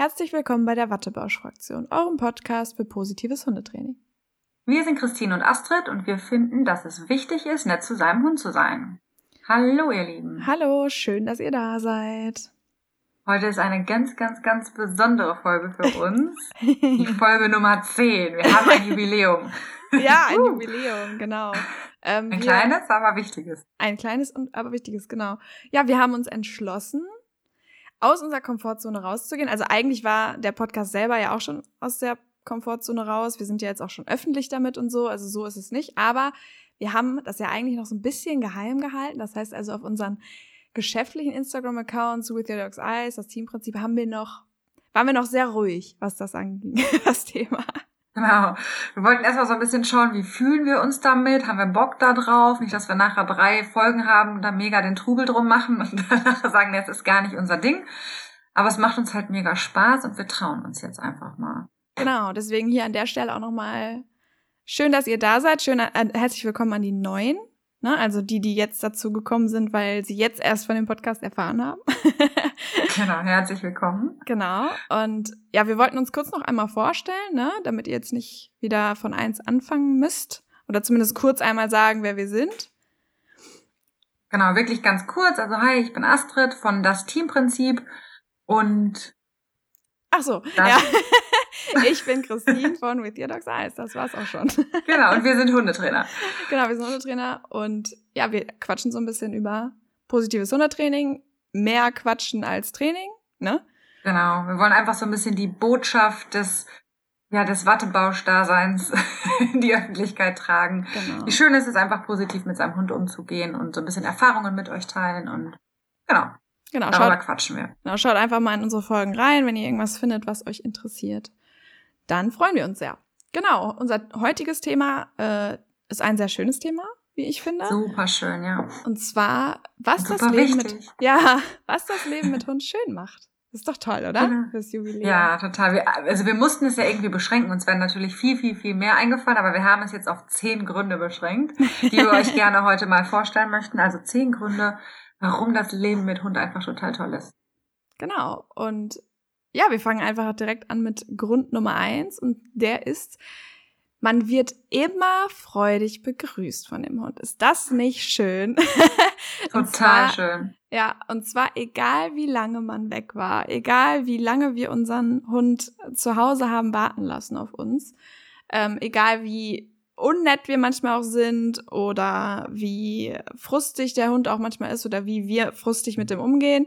Herzlich willkommen bei der Wattebausch-Fraktion, eurem Podcast für positives Hundetraining. Wir sind Christine und Astrid und wir finden, dass es wichtig ist, nett zu seinem Hund zu sein. Hallo, ihr Lieben. Hallo, schön, dass ihr da seid. Heute ist eine ganz, ganz, ganz besondere Folge für uns. Die Folge Nummer 10. Wir haben ein Jubiläum. ja, ein Jubiläum, genau. Ähm, ein kleines, aber wichtiges. Ein kleines, aber wichtiges, genau. Ja, wir haben uns entschlossen, aus unserer Komfortzone rauszugehen. Also eigentlich war der Podcast selber ja auch schon aus der Komfortzone raus. Wir sind ja jetzt auch schon öffentlich damit und so. Also so ist es nicht. Aber wir haben das ja eigentlich noch so ein bisschen geheim gehalten. Das heißt also auf unseren geschäftlichen Instagram-Accounts, With Your Dog's Eyes, das Teamprinzip, haben wir noch, waren wir noch sehr ruhig, was das anging, das Thema. Genau. Wir wollten erstmal so ein bisschen schauen, wie fühlen wir uns damit? Haben wir Bock da drauf? Nicht, dass wir nachher drei Folgen haben und da mega den Trubel drum machen und danach sagen, das ist gar nicht unser Ding. Aber es macht uns halt mega Spaß und wir trauen uns jetzt einfach mal. Genau, deswegen hier an der Stelle auch nochmal schön, dass ihr da seid. Schön, äh, herzlich willkommen an die Neuen. Ne? Also die, die jetzt dazu gekommen sind, weil sie jetzt erst von dem Podcast erfahren haben. genau, herzlich willkommen. Genau. Und ja, wir wollten uns kurz noch einmal vorstellen, ne? damit ihr jetzt nicht wieder von eins anfangen müsst. Oder zumindest kurz einmal sagen, wer wir sind. Genau, wirklich ganz kurz. Also hi, ich bin Astrid von Das Teamprinzip und Ach so, ja. Ich bin Christine von With Your Dog's Eyes. Das war's auch schon. Genau, und wir sind Hundetrainer. Genau, wir sind Hundetrainer und ja, wir quatschen so ein bisschen über positives Hundetraining. Mehr quatschen als Training, ne? Genau, wir wollen einfach so ein bisschen die Botschaft des ja, des Wattebausch-Daseins in die Öffentlichkeit tragen. Genau. Wie schön ist es einfach positiv mit seinem Hund umzugehen und so ein bisschen Erfahrungen mit euch teilen und genau. Genau, Darüber schaut, quatschen wir. Genau, schaut einfach mal in unsere Folgen rein, wenn ihr irgendwas findet, was euch interessiert dann freuen wir uns sehr. Genau, unser heutiges Thema äh, ist ein sehr schönes Thema, wie ich finde. Super schön, ja. Und zwar, was Super das Leben wichtig. mit ja, was das Leben mit Hund schön macht. Das ist doch toll, oder? Ja. Fürs Jubiläum. Ja, total. Wir, also wir mussten es ja irgendwie beschränken. Uns wären natürlich viel, viel, viel mehr eingefallen, aber wir haben es jetzt auf zehn Gründe beschränkt, die wir euch gerne heute mal vorstellen möchten. Also zehn Gründe, warum das Leben mit Hund einfach total toll ist. Genau. Und ja, wir fangen einfach direkt an mit Grund Nummer eins und der ist, man wird immer freudig begrüßt von dem Hund. Ist das nicht schön? Total zwar, schön. Ja, und zwar egal wie lange man weg war, egal wie lange wir unseren Hund zu Hause haben warten lassen auf uns, ähm, egal wie unnett wir manchmal auch sind oder wie frustig der Hund auch manchmal ist oder wie wir frustig mit dem umgehen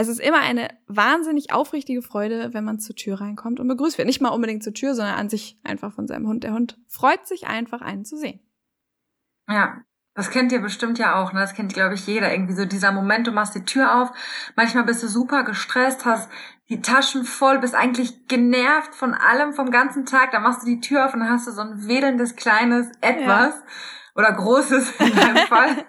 es ist immer eine wahnsinnig aufrichtige Freude, wenn man zur Tür reinkommt und begrüßt wird. Nicht mal unbedingt zur Tür, sondern an sich einfach von seinem Hund. Der Hund freut sich einfach, einen zu sehen. Ja, das kennt ihr bestimmt ja auch, ne? Das kennt, glaube ich, jeder. Irgendwie so dieser Moment, du machst die Tür auf, manchmal bist du super gestresst, hast die Taschen voll, bist eigentlich genervt von allem vom ganzen Tag, dann machst du die Tür auf und dann hast du so ein wedelndes kleines Etwas ja. oder großes in deinem Fall.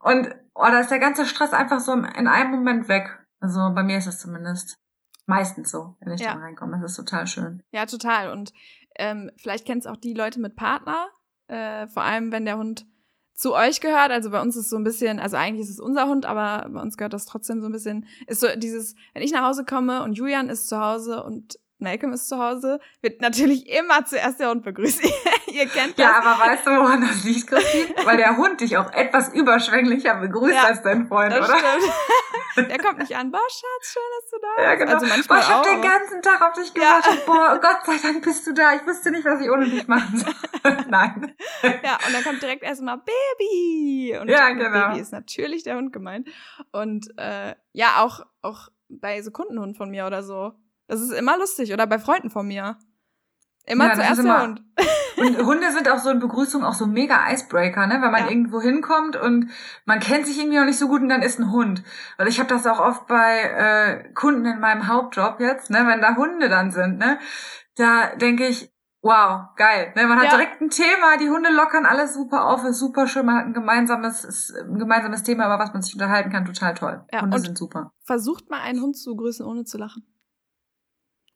und oh, da ist der ganze Stress einfach so in einem Moment weg. Also bei mir ist es zumindest meistens so, wenn ich ja. da reinkomme. Das ist total schön. Ja, total. Und ähm, vielleicht kennt es auch die Leute mit Partner, äh, vor allem wenn der Hund zu euch gehört. Also bei uns ist so ein bisschen, also eigentlich ist es unser Hund, aber bei uns gehört das trotzdem so ein bisschen, ist so dieses, wenn ich nach Hause komme und Julian ist zu Hause und Malcolm ist zu Hause, wird natürlich immer zuerst der Hund begrüßt. Ihr kennt das. Ja, aber weißt du, woran das liegt, Christine? Weil der Hund dich auch etwas überschwänglicher begrüßt ja, als dein Freund, oder? Stimmt. Der kommt nicht an. Boah, Schatz, schön, dass du da bist. Ja, genau. Also manchmal Boah, ich hab den ganzen Tag auf dich gewartet. Ja. Boah, Gott sei Dank bist du da. Ich wusste nicht, was ich ohne dich machen soll. Nein. Ja, und dann kommt direkt erstmal Baby. Und ja, genau. Baby ist natürlich der Hund gemeint. Und äh, ja, auch, auch bei Sekundenhund von mir oder so das ist immer lustig. Oder bei Freunden von mir. Immer ja, zuerst immer, der Hund. Und Hunde sind auch so in Begrüßung auch so mega Icebreaker, ne? Wenn man ja. irgendwo hinkommt und man kennt sich irgendwie noch nicht so gut und dann ist ein Hund. Also ich habe das auch oft bei äh, Kunden in meinem Hauptjob jetzt, ne? Wenn da Hunde dann sind, ne? Da denke ich, wow, geil. Ne? Man hat ja. direkt ein Thema, die Hunde lockern alles super auf, ist super schön, man hat ein gemeinsames, ein gemeinsames Thema, über was man sich unterhalten kann, total toll. Ja, Hunde sind super. Versucht mal einen Hund zu grüßen, ohne zu lachen.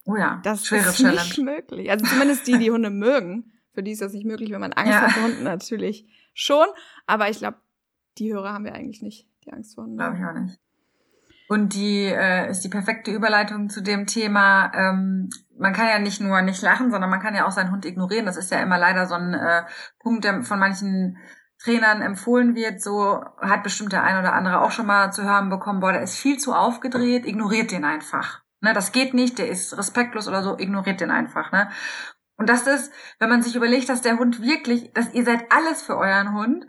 Oh ja, das schwere ist Challenge. nicht möglich. Also zumindest die, die Hunde mögen. Für die ist das nicht möglich, wenn man Angst ja. hat vor Hunden natürlich schon. Aber ich glaube, die Hörer haben wir eigentlich nicht, die Angst vor Hunden. Glaube ich auch nicht. Und die äh, ist die perfekte Überleitung zu dem Thema. Ähm, man kann ja nicht nur nicht lachen, sondern man kann ja auch seinen Hund ignorieren. Das ist ja immer leider so ein äh, Punkt, der von manchen Trainern empfohlen wird. So hat bestimmt der ein oder andere auch schon mal zu hören bekommen, boah, der ist viel zu aufgedreht, ignoriert den einfach. Ne, das geht nicht, der ist respektlos oder so, ignoriert den einfach. Ne? Und das ist, wenn man sich überlegt, dass der Hund wirklich, dass ihr seid alles für euren Hund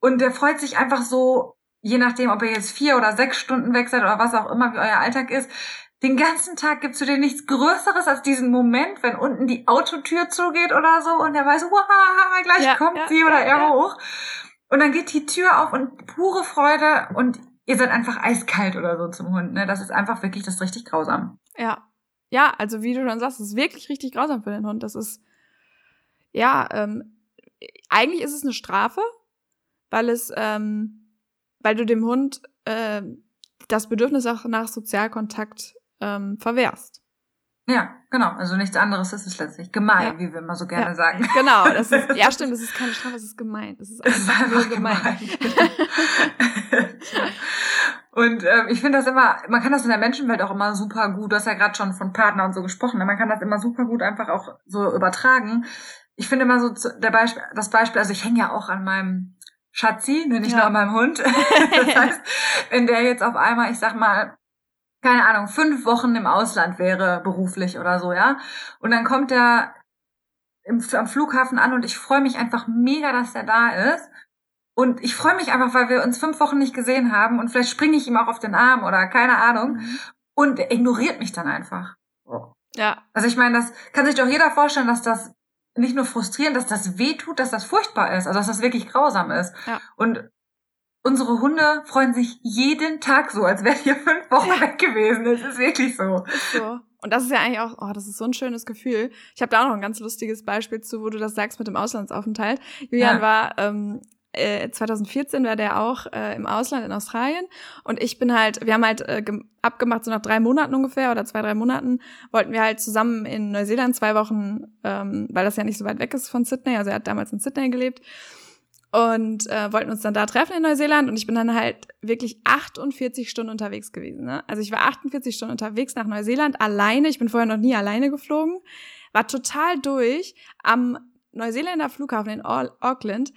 und der freut sich einfach so je nachdem, ob ihr jetzt vier oder sechs Stunden weg seid oder was auch immer, wie euer Alltag ist, den ganzen Tag gibt's für den nichts Größeres als diesen Moment, wenn unten die Autotür zugeht oder so und er weiß, gleich ja, kommt ja, sie oder er ja. hoch. Und dann geht die Tür auf und pure Freude und ihr seid einfach eiskalt oder so zum Hund. Ne? Das ist einfach wirklich, das ist richtig grausam. Ja. Ja, also wie du schon sagst, das ist wirklich richtig grausam für den Hund. Das ist, ja, ähm, eigentlich ist es eine Strafe, weil es, ähm, weil du dem Hund äh, das Bedürfnis auch nach Sozialkontakt ähm, verwehrst. Ja, genau. Also nichts anderes ist es letztlich. Gemein, ja. wie wir immer so gerne ja. sagen. Genau, das ist, ja stimmt, das ist keine Strafe, das ist gemein. Das ist einfach, einfach nur gemein. gemein. und ähm, ich finde das immer, man kann das in der Menschenwelt auch immer super gut, du hast ja gerade schon von Partner und so gesprochen, ne? man kann das immer super gut einfach auch so übertragen. Ich finde immer so der Beispiel, das Beispiel, also ich hänge ja auch an meinem Schatzi, ne, nicht ja. nur an meinem Hund. das heißt, wenn der jetzt auf einmal, ich sag mal, keine Ahnung, fünf Wochen im Ausland wäre, beruflich oder so, ja. Und dann kommt der im, am Flughafen an und ich freue mich einfach mega, dass der da ist. Und ich freue mich einfach, weil wir uns fünf Wochen nicht gesehen haben und vielleicht springe ich ihm auch auf den Arm oder keine Ahnung. Mhm. Und er ignoriert mich dann einfach. Ja. Also ich meine, das kann sich doch jeder vorstellen, dass das nicht nur frustrierend, dass das weh tut, dass das furchtbar ist, also dass das wirklich grausam ist. Ja. Und unsere Hunde freuen sich jeden Tag so, als wären wir fünf Wochen ja. weg gewesen. Das ist wirklich so. Ist so. Und das ist ja eigentlich auch, oh, das ist so ein schönes Gefühl. Ich habe da auch noch ein ganz lustiges Beispiel zu, wo du das sagst mit dem Auslandsaufenthalt. Julian ja. war ähm, äh, 2014 war der auch äh, im Ausland in Australien und ich bin halt, wir haben halt äh, abgemacht, so nach drei Monaten ungefähr oder zwei, drei Monaten wollten wir halt zusammen in Neuseeland zwei Wochen, ähm, weil das ja nicht so weit weg ist von Sydney, also er hat damals in Sydney gelebt und äh, wollten uns dann da treffen in Neuseeland und ich bin dann halt wirklich 48 Stunden unterwegs gewesen. Ne? Also ich war 48 Stunden unterwegs nach Neuseeland alleine, ich bin vorher noch nie alleine geflogen, war total durch am Neuseeländer Flughafen in Auckland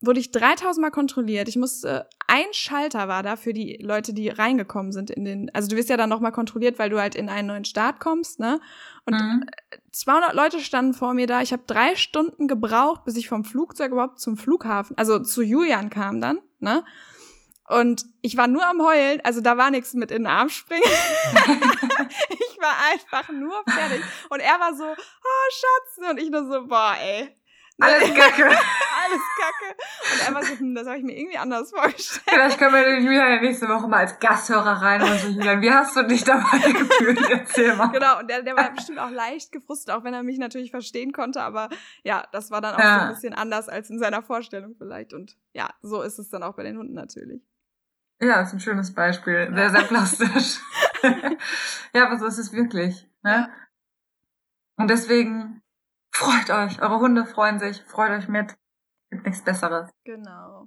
wurde ich 3000 Mal kontrolliert. Ich musste, ein Schalter war da für die Leute, die reingekommen sind in den, also du wirst ja dann nochmal kontrolliert, weil du halt in einen neuen Staat kommst, ne? Und mhm. 200 Leute standen vor mir da. Ich habe drei Stunden gebraucht, bis ich vom Flugzeug überhaupt zum Flughafen, also zu Julian kam dann, ne? Und ich war nur am Heulen, also da war nichts mit in den Arm springen. ich war einfach nur fertig. Und er war so, oh Schatz, und ich nur so, boah, ey, alles Kacke. Alles Kacke. Und war so, hm, das habe ich mir irgendwie anders vorgestellt. Vielleicht können wir den Julian ja nächste Woche mal als Gasthörer rein und so, Julian, wie hast du dich dabei gefühlt? Erzähl mal. Genau, und der, der war bestimmt auch leicht gefrustet, auch wenn er mich natürlich verstehen konnte, aber ja, das war dann auch ja. so ein bisschen anders als in seiner Vorstellung vielleicht. Und ja, so ist es dann auch bei den Hunden natürlich. Ja, ist ein schönes Beispiel. Sehr, sehr plastisch. ja, aber so ist es wirklich. Ne? Und deswegen Freut euch, eure Hunde freuen sich, freut euch mit. Gibt nichts Besseres. Genau.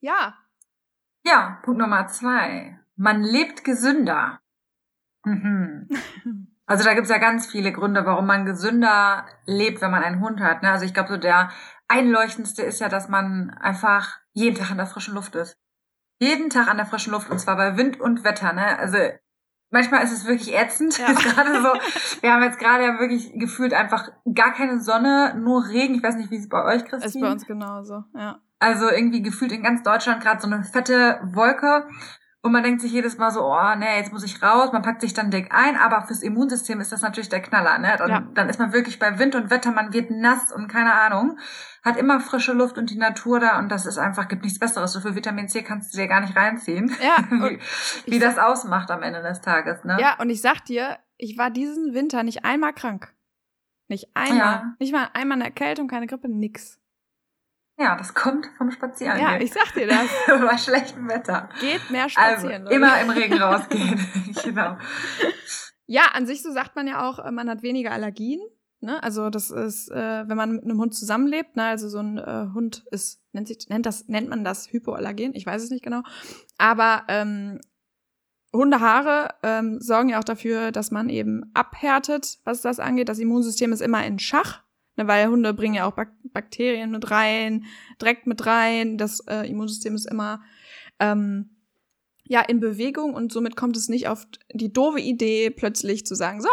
Ja. Ja, Punkt Nummer zwei. Man lebt gesünder. Mhm. Also da gibt's ja ganz viele Gründe, warum man gesünder lebt, wenn man einen Hund hat. Ne? Also ich glaube, so der einleuchtendste ist ja, dass man einfach jeden Tag an der frischen Luft ist. Jeden Tag an der frischen Luft und zwar bei Wind und Wetter. Ne? Also manchmal ist es wirklich ätzend. Ja. gerade so, wir haben jetzt gerade ja wirklich gefühlt einfach gar keine Sonne, nur Regen. Ich weiß nicht, wie es bei euch, Christine? Ist bei uns genauso, ja. Also irgendwie gefühlt in ganz Deutschland gerade so eine fette Wolke. Und man denkt sich jedes Mal so, oh nee, jetzt muss ich raus. Man packt sich dann dick ein, aber fürs Immunsystem ist das natürlich der Knaller. Ne? Dann, ja. dann ist man wirklich bei Wind und Wetter, man wird nass und keine Ahnung. Hat immer frische Luft und die Natur da und das ist einfach, gibt nichts Besseres. So viel Vitamin C kannst du dir gar nicht reinziehen. Ja. wie, wie das ausmacht am Ende des Tages. Ne? Ja, und ich sag dir, ich war diesen Winter nicht einmal krank. Nicht einmal. Ja. Nicht mal einmal eine Erkältung, keine Grippe, nix. Ja, das kommt vom Spazieren. Ja, ich sag dir das. Bei schlechtem Wetter. Geht mehr spazieren. Also, immer im Regen rausgehen. genau. Ja, an sich so sagt man ja auch, man hat weniger Allergien. Ne? Also das ist, äh, wenn man mit einem Hund zusammenlebt, ne? also so ein äh, Hund ist, nennt sich, nennt das, nennt man das Hypoallergen, ich weiß es nicht genau. Aber ähm, Hundehaare ähm, sorgen ja auch dafür, dass man eben abhärtet, was das angeht. Das Immunsystem ist immer in Schach, ne, weil Hunde bringen ja auch Bak Bakterien mit rein, Dreck mit rein. Das äh, Immunsystem ist immer ähm, ja in Bewegung und somit kommt es nicht auf die doofe Idee, plötzlich zu sagen, so,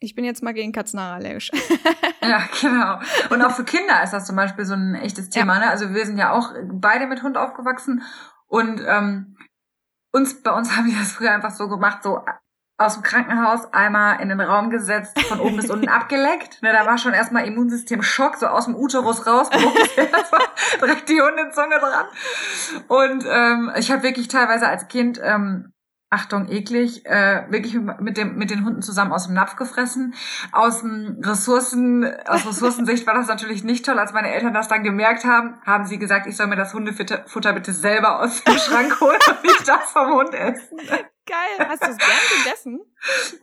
ich bin jetzt mal gegen Katzenhaare allergisch. ja, genau. Und auch für Kinder ist das zum Beispiel so ein echtes Thema. Ja. Ne? Also wir sind ja auch beide mit Hund aufgewachsen und ähm, uns, bei uns haben die das früher einfach so gemacht, so aus dem Krankenhaus einmal in den Raum gesetzt, von oben bis unten abgeleckt. Ne, da war schon erstmal Immunsystem Schock, so aus dem Uterus raus, direkt die Hundezunge dran. Und ähm, ich habe wirklich teilweise als Kind ähm, Achtung, eklig, äh, wirklich mit dem mit den Hunden zusammen aus dem Napf gefressen. Aus dem Ressourcen, aus Ressourcensicht war das natürlich nicht toll. Als meine Eltern das dann gemerkt haben, haben sie gesagt, ich soll mir das Hundefutter bitte selber aus dem Schrank holen und nicht das vom Hund essen. Geil. Hast du es gern gegessen?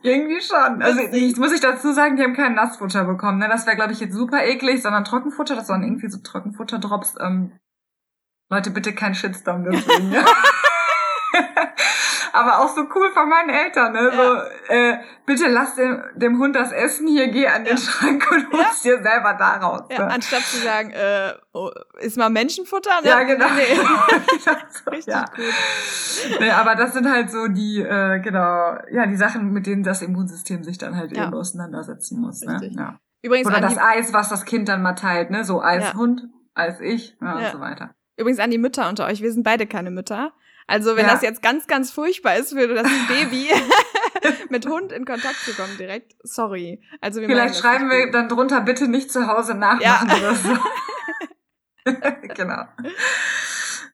Irgendwie schon. Also ich, muss ich dazu sagen, die haben kein Nassfutter bekommen. Ne? Das wäre, glaube ich, jetzt super eklig, sondern Trockenfutter. Das waren irgendwie so Trockenfutterdrops. Ähm, Leute, bitte kein Shitstorm deswegen. Ja. aber auch so cool von meinen Eltern, ne? Ja. So, äh, bitte lass dem, dem Hund das Essen hier, geh an den ja. Schrank und holst ja. dir selber daraus. Ja, ne? anstatt zu sagen, äh, oh, ist mal Menschenfutter, ne? Ja, genau. Nee. Richtig ja. gut. Nee, aber das sind halt so die, äh, genau, ja, die Sachen, mit denen das Immunsystem sich dann halt eben auseinandersetzen muss. Ne? Ja. Übrigens Oder das Eis, was das Kind dann mal teilt, ne? So Eishund, Eis ich, ja, und so weiter. Übrigens an die Mütter unter euch, wir sind beide keine Mütter. Also wenn ja. das jetzt ganz, ganz furchtbar ist für das Baby, mit Hund in Kontakt zu kommen direkt, sorry. Also wir Vielleicht schreiben wir dann drunter, bitte nicht zu Hause nachmachen ja. oder so. genau.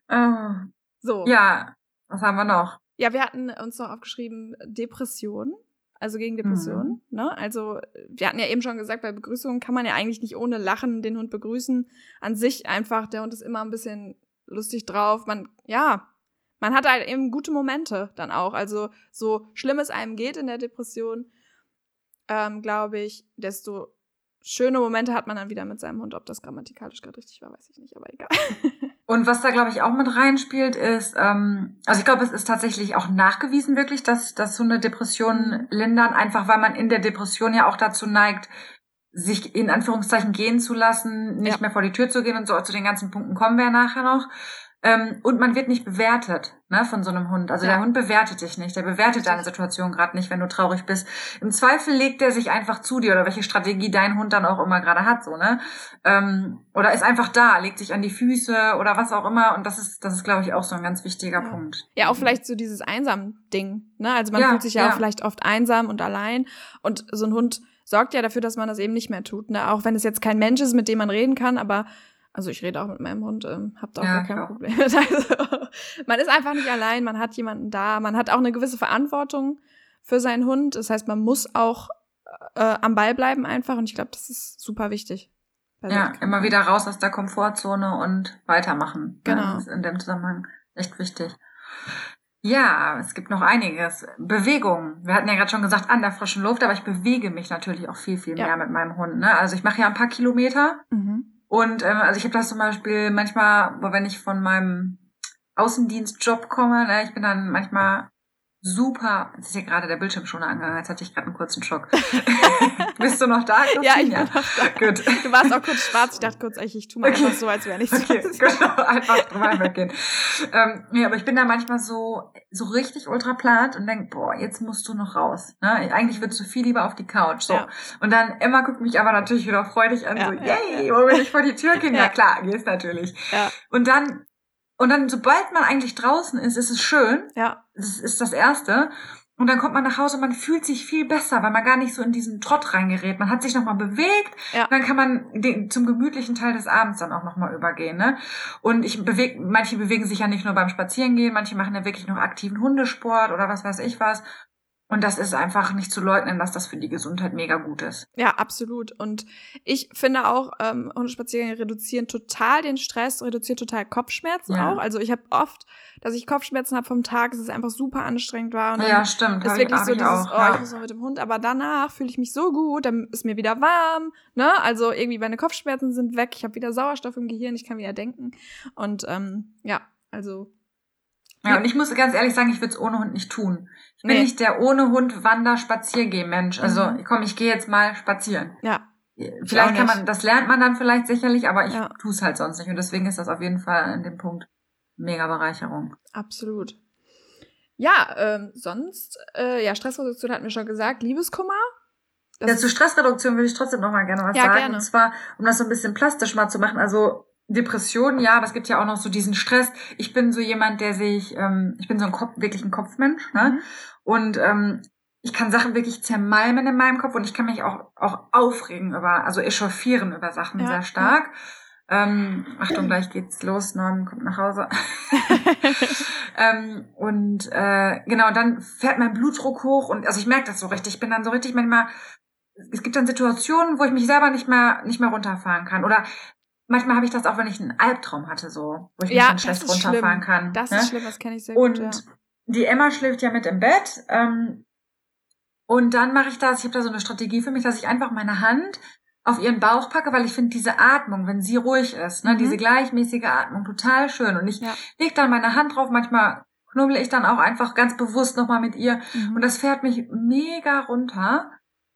Oh. So. Ja, was haben wir noch? Ja, wir hatten uns noch aufgeschrieben, Depression. Also gegen Depressionen. Mhm. Ne? Also, wir hatten ja eben schon gesagt, bei Begrüßungen kann man ja eigentlich nicht ohne Lachen den Hund begrüßen. An sich einfach, der Hund ist immer ein bisschen lustig drauf. Man, ja, man hat halt eben gute Momente dann auch. Also so schlimm es einem geht in der Depression, ähm, glaube ich, desto schöne Momente hat man dann wieder mit seinem Hund. Ob das grammatikalisch gerade richtig war, weiß ich nicht, aber egal. Und was da, glaube ich, auch mit reinspielt, ist, ähm, also ich glaube, es ist tatsächlich auch nachgewiesen wirklich, dass, dass so eine Depression mhm. lindern, einfach weil man in der Depression ja auch dazu neigt, sich in Anführungszeichen gehen zu lassen, nicht ja. mehr vor die Tür zu gehen und so. Zu den ganzen Punkten kommen wir ja nachher noch. Ähm, und man wird nicht bewertet ne, von so einem Hund. Also ja. der Hund bewertet dich nicht. Der bewertet deine Situation gerade nicht, wenn du traurig bist. Im Zweifel legt er sich einfach zu dir oder welche Strategie dein Hund dann auch immer gerade hat, so ne. Ähm, oder ist einfach da, legt sich an die Füße oder was auch immer. Und das ist, das ist, glaube ich, auch so ein ganz wichtiger ja. Punkt. Ja, auch vielleicht so dieses Einsam-Ding. Ne? Also man ja, fühlt sich ja, auch vielleicht oft einsam und allein. Und so ein Hund sorgt ja dafür, dass man das eben nicht mehr tut. Ne? Auch wenn es jetzt kein Mensch ist, mit dem man reden kann, aber also ich rede auch mit meinem Hund, ähm, hab da auch ja, gar kein klar. Problem. also, man ist einfach nicht allein, man hat jemanden da, man hat auch eine gewisse Verantwortung für seinen Hund. Das heißt, man muss auch äh, am Ball bleiben einfach und ich glaube, das ist super wichtig. Ja, immer wieder raus aus der Komfortzone und weitermachen. Genau. Das ist in dem Zusammenhang echt wichtig. Ja, es gibt noch einiges. Bewegung. Wir hatten ja gerade schon gesagt, an der frischen Luft, aber ich bewege mich natürlich auch viel, viel mehr ja. mit meinem Hund. Ne? Also ich mache ja ein paar Kilometer. Mhm. Und ähm, also ich habe das zum Beispiel manchmal, wenn ich von meinem Außendienstjob komme, ne, ich bin dann manchmal super. Jetzt ist hier gerade der Bildschirm schon angegangen. Jetzt hatte ich gerade einen kurzen Schock. Bist du noch da? Christine? Ja, ich bin noch da. Gut. Du warst auch kurz schwarz. Ich dachte kurz, ich, ich tu mal okay. einfach so, als wäre nichts. Okay, genau. Einfach drüber weggehen. ähm, ja, aber ich bin da manchmal so, so richtig ultra plant und denk, boah, jetzt musst du noch raus. Ne? Eigentlich würdest du viel lieber auf die Couch. So. Ja. Und dann Emma guckt mich aber natürlich wieder freudig an, ja, so, yay, ja, wo will ich vor die Tür gehen? Ja, klar, gehst natürlich. Ja. Und dann und dann, sobald man eigentlich draußen ist, ist es schön. Ja. Das ist das Erste. Und dann kommt man nach Hause, man fühlt sich viel besser, weil man gar nicht so in diesen Trott reingerät. Man hat sich nochmal bewegt, ja. dann kann man den, zum gemütlichen Teil des Abends dann auch nochmal übergehen. Ne? Und ich bewege, manche bewegen sich ja nicht nur beim Spazierengehen, manche machen ja wirklich noch aktiven Hundesport oder was weiß ich was. Und das ist einfach nicht zu leugnen, dass das für die Gesundheit mega gut ist. Ja, absolut. Und ich finde auch, ähm, Hundespaziergänge reduzieren total den Stress, reduzieren total Kopfschmerzen ja. auch. Also ich habe oft, dass ich Kopfschmerzen habe vom Tag, dass es einfach super anstrengend war. Und ja, stimmt. Ist wirklich so dieses, auch, oh, ja. ich muss mal mit dem Hund. Aber danach fühle ich mich so gut, dann ist mir wieder warm. Ne? Also irgendwie meine Kopfschmerzen sind weg. Ich habe wieder Sauerstoff im Gehirn, ich kann wieder denken. Und ähm, ja, also Ja, und ich muss ganz ehrlich sagen, ich würde es ohne Hund nicht tun. Ich bin Nee. nicht der ohne Hund Wander Spaziergeh Mensch. Also Mhm. komm, ich gehe jetzt mal spazieren. Ja, Vielleicht kann man, das lernt man dann vielleicht sicherlich, aber ich Ja. tue es halt sonst nicht. Und deswegen ist das auf jeden Fall in dem Punkt mega Bereicherung. absolut. Ja, ähm, sonst, äh, ja, Stressreduktion hatten wir schon gesagt. Liebeskummer? Das Ja, zu Stressreduktion würde ich trotzdem noch mal gerne was Ja, sagen. gerne. Und zwar, um das so ein bisschen plastisch mal zu machen. Also Depressionen, ja, aber es gibt ja auch noch so diesen Stress. Ich bin so jemand, der sich, ähm, ich bin so ein Kopf, wirklich ein Kopfmensch, ne? Mhm. Und ähm, ich kann Sachen wirklich zermalmen in meinem Kopf und ich kann mich auch, auch aufregen über, also echauffieren über Sachen Ja, sehr stark. Ähm, Achtung, gleich geht's los, Norm kommt nach Hause. ähm, und äh, genau, dann fährt mein Blutdruck hoch und also ich merke das so richtig. Ich bin dann so richtig manchmal, es gibt dann Situationen, wo ich mich selber nicht mehr nicht mehr runterfahren kann. Oder manchmal habe ich das auch, wenn ich einen Albtraum hatte, so, wo ich mich Ja, dann das schlecht runterfahren schlimm. kann. Das ne? ist schlimm, das kenne ich sehr Und gut. Ja. die Emma schläft ja mit im Bett. Ähm, und dann mache ich das, ich habe da so eine Strategie für mich, dass ich einfach meine Hand auf ihren Bauch packe, weil ich finde diese Atmung, wenn sie ruhig ist, ne, Mhm. diese gleichmäßige Atmung total schön. Und ich Ja. leg dann meine Hand drauf, manchmal knubbel ich dann auch einfach ganz bewusst nochmal mit ihr. Mhm. Und das fährt mich mega runter.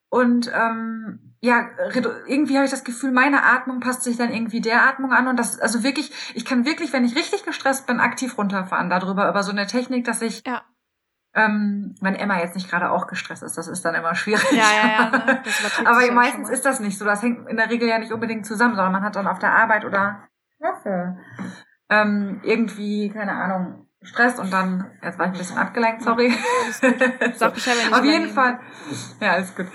Und ähm, ja, irgendwie habe ich das Gefühl, meine Atmung passt sich dann irgendwie der Atmung an. Und das, also wirklich, ich kann wirklich, wenn ich richtig gestresst bin, aktiv runterfahren darüber, über so eine Technik, dass ich, Ja. ähm, wenn Emma jetzt nicht gerade auch gestresst ist, das ist dann immer schwierig. Ja, ja, ja, ne? Aber ja meistens ist das nicht so. Das hängt in der Regel ja nicht unbedingt zusammen, sondern man hat dann auf der Arbeit oder Knöpfe ähm, irgendwie, keine Ahnung, Stress und dann, jetzt war ich ein bisschen abgelenkt, sorry. Gut. Sag Bescheid, wenn ich Auf jeden. Fall. Ja, alles gut.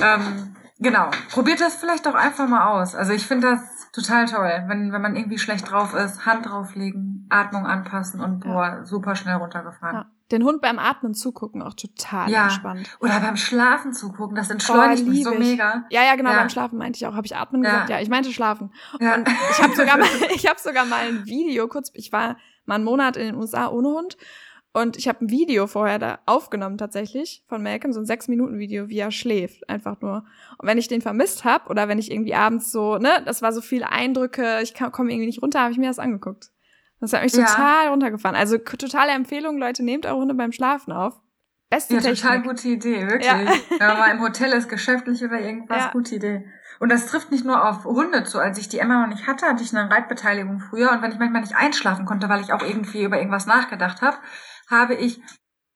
Ähm, genau. Probiert das vielleicht doch einfach mal aus. Also ich finde das total toll, wenn, wenn man irgendwie schlecht drauf ist, Hand drauflegen, Atmung anpassen und boah, super schnell runtergefahren. Ja. Den Hund beim Atmen zugucken, auch total Ja. entspannt. Oder beim Schlafen zugucken, das entschleunigt mich so ich. mega. Ja, ja, genau, Ja. beim Schlafen meinte ich auch. Habe ich atmen Ja. gesagt? Ja, ich meinte schlafen. Ja. Und ich habe sogar mal, ich habe sogar mal ein Video kurz, ich war mal einen Monat in den USA ohne Hund und ich habe ein Video vorher da aufgenommen tatsächlich von Malcolm, so ein sechs Minuten Video, wie er schläft, einfach nur. Und wenn ich den vermisst habe oder wenn ich irgendwie abends so, ne, das war so viele Eindrücke, ich komme irgendwie nicht runter, habe ich mir das angeguckt. Das hat mich Ja. total runtergefahren. Also totale Empfehlung, Leute, nehmt eure Hunde beim Schlafen auf. Beste Ja, Technik. total gute Idee, wirklich. Ja. Wenn man mal im Hotel ist, geschäftlich oder irgendwas, Ja. gute Idee. Und das trifft nicht nur auf Hunde zu. Als ich die Emma noch nicht hatte, hatte ich eine Reitbeteiligung früher. Und wenn ich manchmal nicht einschlafen konnte, weil ich auch irgendwie über irgendwas nachgedacht habe, habe ich,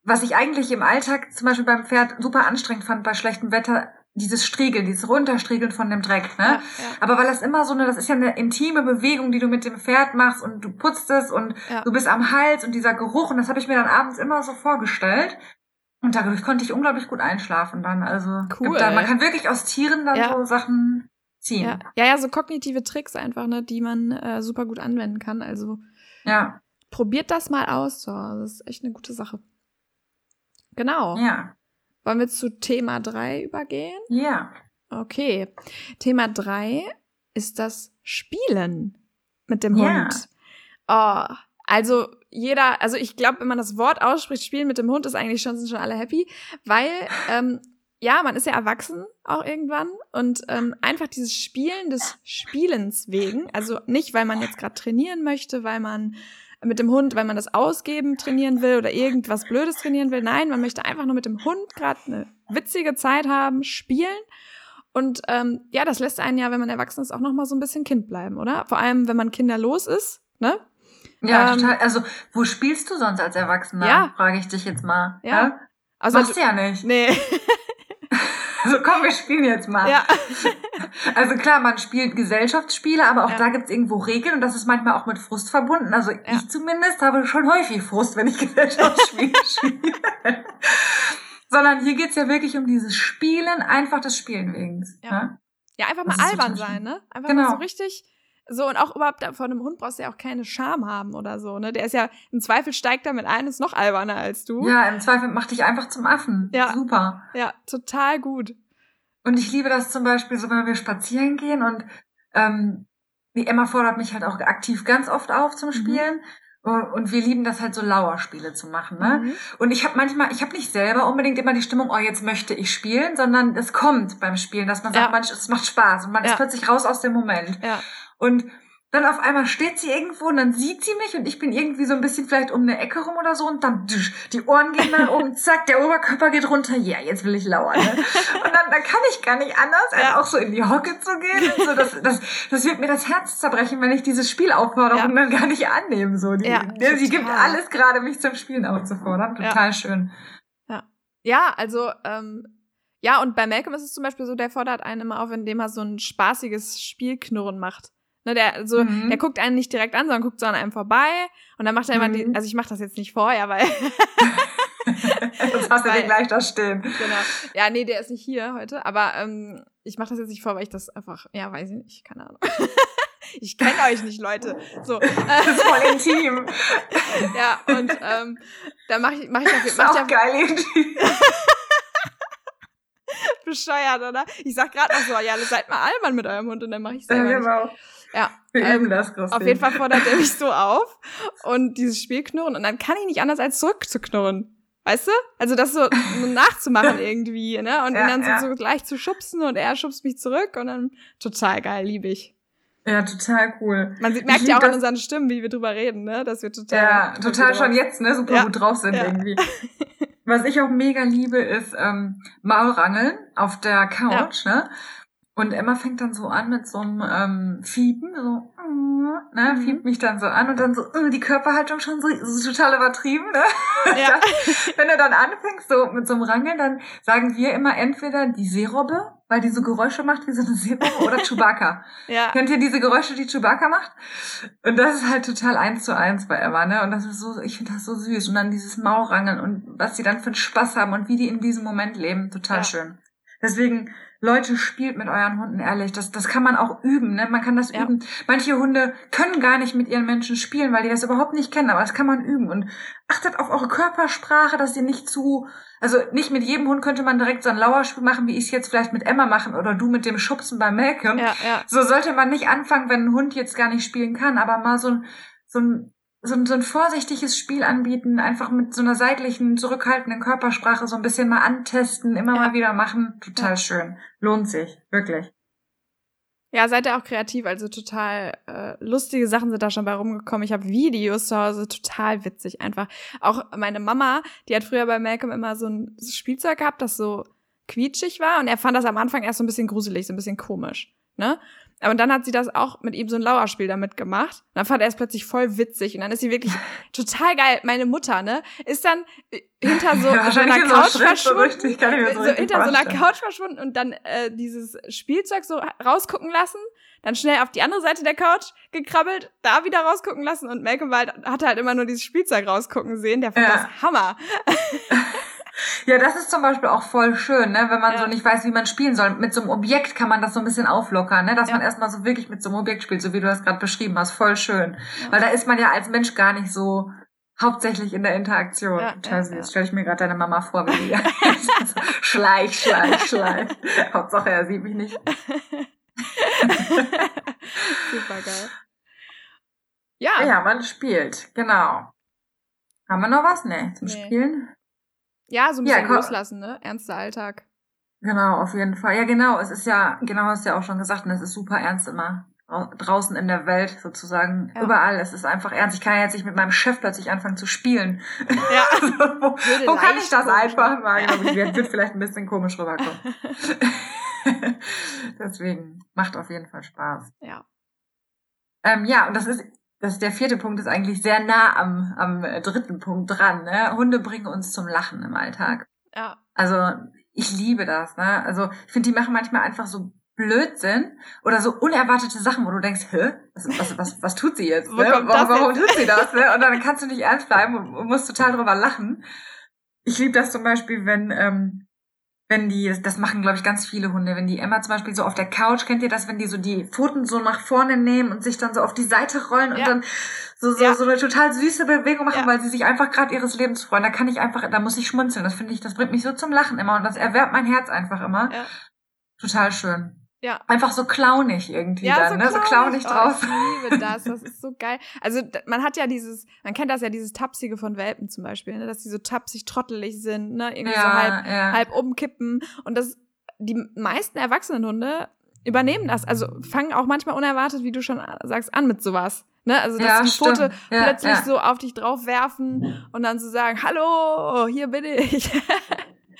was ich eigentlich im Alltag zum Beispiel beim Pferd super anstrengend fand bei schlechtem Wetter, dieses Striegeln, dieses Runterstriegeln von dem Dreck. Ne? Ja, ja. Aber weil das immer so eine, das ist ja eine intime Bewegung, die du mit dem Pferd machst und du putzt es und Ja. du bist am Hals und dieser Geruch und das habe ich mir dann abends immer so vorgestellt. Und dadurch konnte ich unglaublich gut einschlafen dann. Also Cool. gibt da, man kann wirklich aus Tieren dann so Sachen ziehen. Ja. ja, ja, so kognitive Tricks einfach, ne, die man äh, super gut anwenden kann. Also Ja. Probiert das mal aus Hause. Das ist echt eine gute Sache. Genau. Ja. Wollen wir zu Thema 3 übergehen? Ja. Okay. Thema 3 ist das Spielen mit dem Ja. Hund. Oh, also jeder, also ich glaube, wenn man das Wort ausspricht, Spielen mit dem Hund, ist eigentlich schon, sind schon alle happy, weil ähm, ja, man ist ja erwachsen auch irgendwann und ähm, einfach dieses Spielen des Spielens wegen, also nicht, weil man jetzt gerade trainieren möchte, weil man mit dem Hund, weil man das Ausgeben trainieren will oder irgendwas Blödes trainieren will. Nein, man möchte einfach nur mit dem Hund gerade eine witzige Zeit haben, spielen. Und ähm, ja, das lässt einen ja, wenn man erwachsen ist, auch noch mal so ein bisschen Kind bleiben, oder? Vor allem, wenn man kinderlos ist, ne? Ja, Ähm, total. Also, wo spielst du sonst als Erwachsener? Ja. Frage ich dich jetzt mal. Ja. Also Machst du ja nicht. nee, Also komm, wir spielen jetzt mal. ja, Also klar, man spielt Gesellschaftsspiele, aber auch Ja. da gibt's irgendwo Regeln und das ist manchmal auch mit Frust verbunden. Also ich zumindest habe schon häufig Frust, wenn ich Gesellschaftsspiele spiele. Sondern hier geht's ja wirklich um dieses Spielen, einfach des Spielen wegen. Ja. Ne? ja, einfach mal albern sein, ne? Einfach Genau. mal so richtig so und auch überhaupt vor einem Hund brauchst du ja auch keine Scham haben oder so, ne? Der ist ja im Zweifel steigt damit ein, ist noch alberner als du. Ja, im Zweifel mach dich einfach zum Affen. Ja. Super. ja total gut. Und ich liebe das zum Beispiel so, wenn wir spazieren gehen und ähm, die Emma fordert mich halt auch aktiv ganz oft auf Mhm. zum Spielen. Und wir lieben das halt so Lauerspiele zu machen, ne? Mhm. Und ich habe manchmal, ich habe nicht selber unbedingt immer die Stimmung, oh, jetzt möchte ich spielen, sondern es kommt beim Spielen, dass man sagt, Ja. manch, es macht Spaß und man Ja. ist plötzlich raus aus dem Moment. Ja. Und dann auf einmal steht sie irgendwo und dann sieht sie mich und ich bin irgendwie so ein bisschen vielleicht um eine Ecke rum oder so und dann die Ohren gehen nach oben, zack, der Oberkörper geht runter, ja, jetzt will ich lauern. Ne? Und dann, dann kann ich gar nicht anders, als ja. auch so in die Hocke zu gehen. Und so, das, das, das wird mir das Herz zerbrechen, wenn ich dieses Spielaufforderung ja. dann gar nicht annehme. So. Die, ja, die, sie gibt alles gerade, mich zum Spielen aufzufordern. Total ja. schön. Ja, ja also ähm, ja, und bei Malcolm ist es zum Beispiel so, der fordert einen immer auf, indem er so ein spaßiges Spielknurren macht. Ne, der, so, mhm. der guckt einen nicht direkt an, sondern guckt so an einem vorbei. Und dann macht er immer mhm. die, also ich mache das jetzt nicht vorher, weil. das hast du dir gleich da stehen. Genau. Ja, nee, der ist nicht hier heute, aber ähm, ich mache das jetzt nicht vor, weil ich das einfach, ja, weiß ich nicht, keine Ahnung. ich kenne euch nicht, Leute. So. Das ist voll intim. ja, und ähm, dann mache ich, mach ich auf jeden Fall. Auch geil intim. Bescheuert, oder? Ich sag gerade noch so, ja, seid mal Allmann mit eurem Hund und dann mache ich selber. Ja, genau. Ja. Wir ähm, das, Christine. Auf jeden Fall fordert er mich so auf und dieses Spiel knurren und dann kann ich nicht anders als zurückzuknurren. Weißt du? Also das so nachzumachen irgendwie, ne? Und ja, dann so, ja. so gleich zu schubsen und er schubst mich zurück und dann total geil, liebe ich. Ja, total cool. Man sieht, merkt ja auch an unseren Stimmen, wie wir drüber reden, ne? Dass wir total. Ja, total schon jetzt, ne? Super ja. gut drauf sind irgendwie. Was ich auch mega liebe, ist ähm, Maulrangeln auf der Couch, ne? Und Emma fängt dann so an mit so einem ähm, Fiepen, so, ne, mhm. fiebt mich dann so an und dann so, uh, die Körperhaltung schon so, so total übertrieben, ne? Ja. Wenn du dann anfängst, so mit so einem Rangeln, dann sagen wir immer entweder die Seerobbe, weil die so Geräusche macht wie so eine Seerobbe, oder Chewbacca. ja. Kennt ihr diese Geräusche, die Chewbacca macht? Und das ist halt total eins zu eins bei Emma, ne? Und das ist so, ich finde das so süß. Und dann dieses Maulrangeln und was die dann für einen Spaß haben und wie die in diesem Moment leben, total ja. schön. Deswegen, Leute, spielt mit euren Hunden ehrlich. Das, das kann man auch üben. Ne? Man kann das ja. üben. Manche Hunde können gar nicht mit ihren Menschen spielen, weil die das überhaupt nicht kennen. Aber das kann man üben. Und achtet auf eure Körpersprache, dass ihr nicht zu, also nicht mit jedem Hund könnte man direkt so ein Lauerspiel machen, wie ich es jetzt vielleicht mit Emma machen oder du mit dem Schubsen bei Malcolm. Ja, ja. So sollte man nicht anfangen, wenn ein Hund jetzt gar nicht spielen kann. Aber mal so ein, so ein so, ein so ein vorsichtiges Spiel anbieten, einfach mit so einer seitlichen, zurückhaltenden Körpersprache so ein bisschen mal antesten, immer ja. mal wieder machen. Total ja. schön. Lohnt sich, wirklich. Ja, seid ihr auch kreativ, also total äh, lustige Sachen sind da schon bei rumgekommen. Ich habe Videos zu Hause, total witzig einfach. Auch meine Mama, die hat früher bei Malcolm immer so ein Spielzeug gehabt, das so quietschig war und er fand das am Anfang erst so ein bisschen gruselig, so ein bisschen komisch, ne? Aber dann hat sie das auch mit ihm so ein Lauerspiel damit gemacht. Und dann fand er es plötzlich voll witzig. Und dann ist sie wirklich total geil. Meine Mutter, ne, ist dann äh, hinter so, ja, so einer Couch verschwunden. So, richtig, so, so hinter so einer Couch verschwunden und dann äh, dieses Spielzeug so rausgucken lassen. Dann schnell auf die andere Seite der Couch gekrabbelt, da wieder rausgucken lassen. Und Malcolm halt, hatte halt immer nur dieses Spielzeug rausgucken sehen. Der fand ja. das Hammer. Ja, das ist zum Beispiel auch voll schön, ne? wenn man ja. so nicht weiß, wie man spielen soll. Mit so einem Objekt kann man das so ein bisschen auflockern, ne? dass ja. man erstmal so wirklich mit so einem Objekt spielt, so wie du das gerade beschrieben hast. Voll schön. Ja. Weil da ist man ja als Mensch gar nicht so hauptsächlich in der Interaktion. Ja, Total süß. Ja. Stell ich mir gerade deine Mama vor, wie die schleich, schleich, schleich. Hauptsache, er sieht mich nicht. Super geil. Ja. Ja, man spielt, genau. Haben wir noch was? Nee, zum nee. Spielen? Ja, so ein bisschen ja, loslassen, ne? Ernster Alltag. Genau, auf jeden Fall. Ja, genau. Es ist ja, genau hast du ja auch schon gesagt, und es ist super ernst immer. Draußen in der Welt sozusagen. Ja. Überall. Es ist einfach ernst. Ich kann ja jetzt nicht mit meinem Chef plötzlich anfangen zu spielen. Ja. wo, wo kann ich das einfach machen? Ja. Wird vielleicht ein bisschen komisch rüberkommen. Deswegen macht auf jeden Fall Spaß. Ja. Ähm, ja, und das ist das der vierte Punkt ist eigentlich sehr nah am, am dritten Punkt dran. Ne? Hunde bringen uns zum Lachen im Alltag. Ja. Also ich liebe das. Ne? Also ich finde, die machen manchmal einfach so Blödsinn oder so unerwartete Sachen, wo du denkst, hä, was, was, was, was tut sie jetzt? Ne? Warum, warum tut sie das? Ne? Und dann kannst du nicht ernst bleiben und musst total drüber lachen. Ich liebe das zum Beispiel, wenn ähm, wenn die, das machen, glaube ich, ganz viele Hunde, wenn die Emma zum Beispiel so auf der Couch, kennt ihr das, wenn die so die Pfoten so nach vorne nehmen und sich dann so auf die Seite rollen ja. und dann so, so, ja. so eine total süße Bewegung machen, ja. weil sie sich einfach gerade ihres Lebens freuen. Da kann ich einfach, da muss ich schmunzeln. Das finde ich, das bringt mich so zum Lachen immer und das erwärmt mein Herz einfach immer. Ja. Total schön. Ja. Einfach so clownig irgendwie ja, dann, so ne? So clownig drauf. Oh, ich liebe das. Das ist so geil. Also man hat ja dieses, man kennt das ja, dieses Tapsige von Welpen zum Beispiel, ne? dass die so tapsig, trottelig sind, ne? Irgendwie ja, so halb, ja. halb umkippen. Und das, die meisten Erwachsenenhunde übernehmen das. Also fangen auch manchmal unerwartet, wie du schon sagst, an mit sowas. Ne? Also dass Ja, die stimmt. Pfote Ja, plötzlich ja. so auf dich drauf werfen und dann so sagen, hallo, hier bin ich.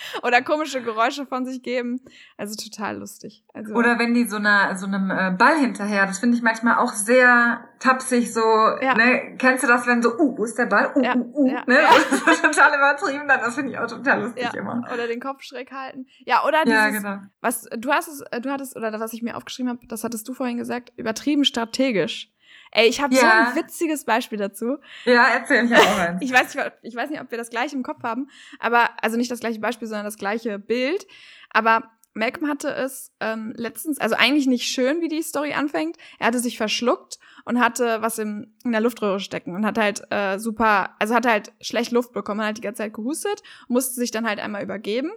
Oder komische Geräusche von sich geben. Also total lustig. Also, Oder wenn die so, einer, so einem äh, Ball hinterher, das finde ich manchmal auch sehr tapsig, so, Ja. ne, kennst du das, wenn so, uh, wo ist der Ball? Uh, Ja, uh, uh, ja, ne? Das ist total übertrieben, dann, das finde ich auch total lustig immer. oder den Kopf schräg halten. Ja, oder dieses, genau. was du hast es, du hattest, oder was ich mir aufgeschrieben habe, das hattest du vorhin gesagt, übertrieben strategisch. Ey, ich habe so Ja. ein witziges Beispiel dazu. Ja, erzähl ich auch eins. Ich weiß, nicht, ich weiß nicht, ob wir das gleiche im Kopf haben, aber also nicht das gleiche Beispiel, sondern das gleiche Bild. Aber Malcolm hatte es ähm, letztens, also eigentlich nicht schön, wie die Story anfängt. Er hatte sich verschluckt und hatte was im, in der Luftröhre stecken und hat halt äh, super, also hat halt schlecht Luft bekommen, hat halt die ganze Zeit gehustet, musste sich dann halt einmal übergeben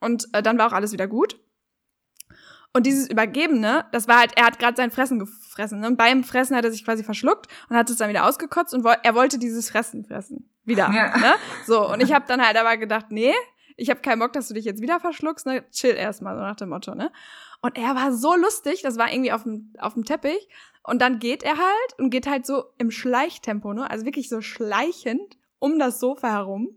und äh, dann war auch alles wieder gut. Und dieses Übergebene, das war halt, er hat gerade sein Fressen gefressen. Ne? Und beim Fressen hat er sich quasi verschluckt und hat es dann wieder ausgekotzt und woll er wollte dieses Fressen fressen. Wieder. Ja. Ne? So, und ich habe dann halt aber gedacht, nee, ich habe keinen Bock, dass du dich jetzt wieder verschluckst, ne? Chill erstmal, so nach dem Motto, ne? Und er war so lustig, das war irgendwie auf dem, auf dem Teppich. Und dann geht er halt und geht halt so im Schleichtempo, ne? Also wirklich so schleichend um das Sofa herum.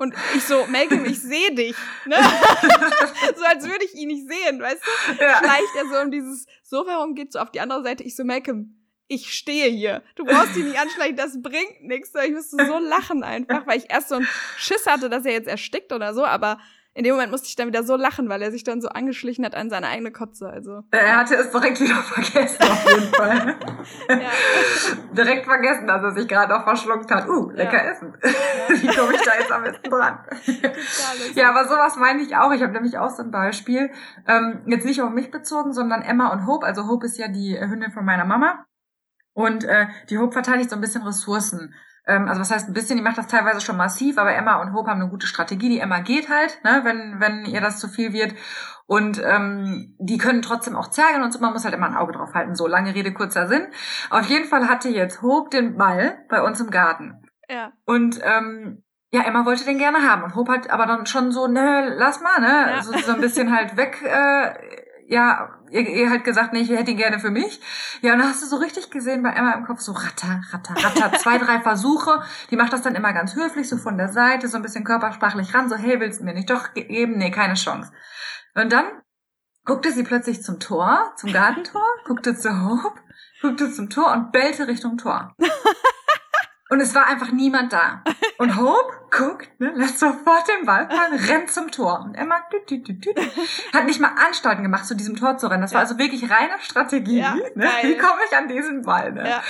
Und ich so, Malcolm, ich sehe dich, ne? so als würde ich ihn nicht sehen, weißt du? Ja. Schleicht er so um dieses Sofa herum, geht so auf die andere Seite. Ich so, Malcolm, ich stehe hier. Du brauchst ihn nicht anschleichen, das bringt nichts. Ich musste so lachen einfach, weil ich erst so einen Schiss hatte, dass er jetzt erstickt oder so, aber in dem Moment musste ich dann wieder so lachen, weil er sich dann so angeschlichen hat an seine eigene Kotze. Also, Er hatte es direkt wieder vergessen, auf jeden Fall. ja. direkt vergessen, dass er sich gerade noch verschluckt hat. Uh, lecker Ja. essen. Wie komme ich da jetzt am besten dran? Ja, aber sowas meine ich auch. Ich habe nämlich auch so ein Beispiel. Ähm, jetzt nicht auf mich bezogen, sondern Emma und Hope. Also Hope ist ja die äh, Hündin von meiner Mama. Und äh, die Hope verteidigt so ein bisschen Ressourcen. Ähm, also was heißt ein bisschen, die macht das teilweise schon massiv, aber Emma und Hope haben eine gute Strategie. Die Emma geht halt, ne, wenn, wenn ihr das zu viel wird. Und ähm, die können trotzdem auch zergen und so, man muss halt immer ein Auge drauf halten. So, lange Rede, kurzer Sinn. Auf jeden Fall hatte jetzt Hope den Ball bei uns im Garten. Ja, Und ähm, ja, Emma wollte den gerne haben. Und Hope hat aber dann schon so, ne, lass mal, ne? Ja. So, so ein bisschen halt weg, äh, ja, ihr, ihr halt gesagt, nee, ich hätte ihn gerne für mich. Ja, und dann hast du so richtig gesehen bei Emma im Kopf so ratter, ratter, ratter, zwei, drei Versuche. Die macht das dann immer ganz höflich, so von der Seite, so ein bisschen körpersprachlich ran, so, hey, willst du mir nicht doch ge- geben? Nee, keine Chance. Und dann guckte sie plötzlich zum Tor, zum Gartentor, guckte zu Hope, guckte zum Tor und bellte Richtung Tor. Und es war einfach niemand da. Und Hope guckt, ne, lässt sofort den Ball fallen, rennt zum Tor. Und Emma düt, düt, düt, düt, hat nicht mal Anstalten gemacht, zu diesem Tor zu rennen. Das war Ja. also wirklich reine Strategie. Ja, ne? Wie komme ich an diesen Ball? Ne? ja,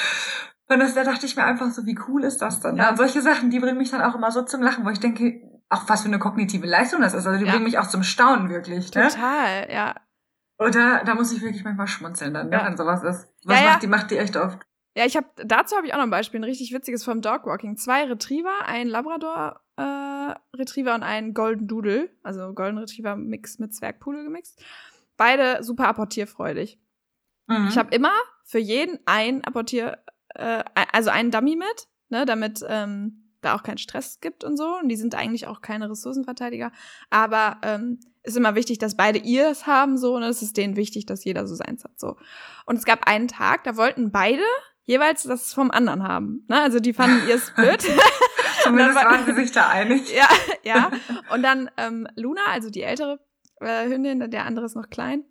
Und das, da dachte ich mir einfach so, wie cool ist das denn? Ja. Und solche Sachen, die bringen mich dann auch immer so zum Lachen, wo ich denke, auch was für eine kognitive Leistung das ist. Also die bringen mich auch zum Staunen wirklich. Ne? total, ja. Oder da muss ich wirklich manchmal schmunzeln dann, ne, wenn sowas ist. Was macht die, macht die echt oft. Ja, ich habe dazu habe ich auch noch ein Beispiel, ein richtig witziges vom Dogwalking. Zwei Retriever, ein Labrador äh, Retriever und ein Golden Doodle, also Golden Retriever Mix mit Zwergpudel gemixt. Beide super apportierfreudig. Mhm. Ich habe immer für jeden ein Apportier, äh, also einen Dummy mit, ne, damit ähm, da auch keinen Stress gibt und so. Und die sind eigentlich auch keine Ressourcenverteidiger. Aber ähm, ist immer wichtig, dass beide ihres haben, so, und es ist denen wichtig, dass jeder so seins hat, so. Und es gab einen Tag, da wollten beide jeweils das vom anderen haben. Ne? Also die fanden ihrs blöd. Zumindest dann war- waren sie sich da einig. ja, ja. Und dann ähm, Luna, also die ältere äh, Hündin, der andere ist noch klein,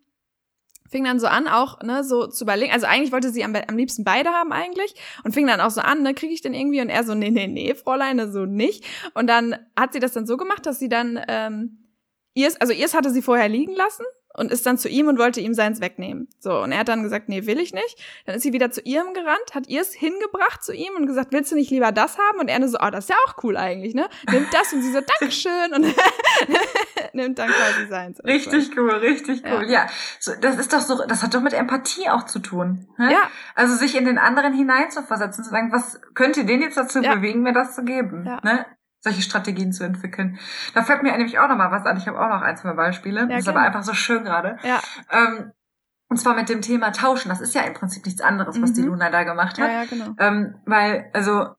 fing dann so an, auch ne, so zu überlegen. Also eigentlich wollte sie am, am liebsten beide haben eigentlich und fing dann auch so an, ne, kriege ich den irgendwie? Und er so, nee, nee, nee, Fräulein, so nicht. Und dann hat sie das dann so gemacht, dass sie dann ähm, ihrs, also ihrs hatte sie vorher liegen lassen und ist dann zu ihm und wollte ihm seins wegnehmen. So, und er hat dann gesagt, nee, will ich nicht. Dann ist sie wieder zu ihrem gerannt, hat ihrs hingebracht zu ihm und gesagt, willst du nicht lieber das haben? Und er so, oh, das ist ja auch cool eigentlich, ne? Nimmt das und sie so, Dankeschön und nimmt dann quasi seins. Richtig cool, richtig Ja. cool. Ja, so, das ist doch so, das hat doch mit Empathie auch zu tun. Ne? Ja, Also sich in den anderen hineinzuversetzen, zu sagen, was könnte den jetzt dazu Ja. bewegen, mir das zu geben? Ja. Ne? Solche Strategien zu entwickeln. Da fällt mir nämlich auch noch mal was an. Ich habe auch noch ein, zwei Beispiele. das ist aber gerne. einfach so schön gerade. ja, Ähm, und zwar mit dem Thema Tauschen. Das ist ja im Prinzip nichts anderes, was Mhm. die Luna da gemacht ja, hat. ja, genau. Ähm, weil, also,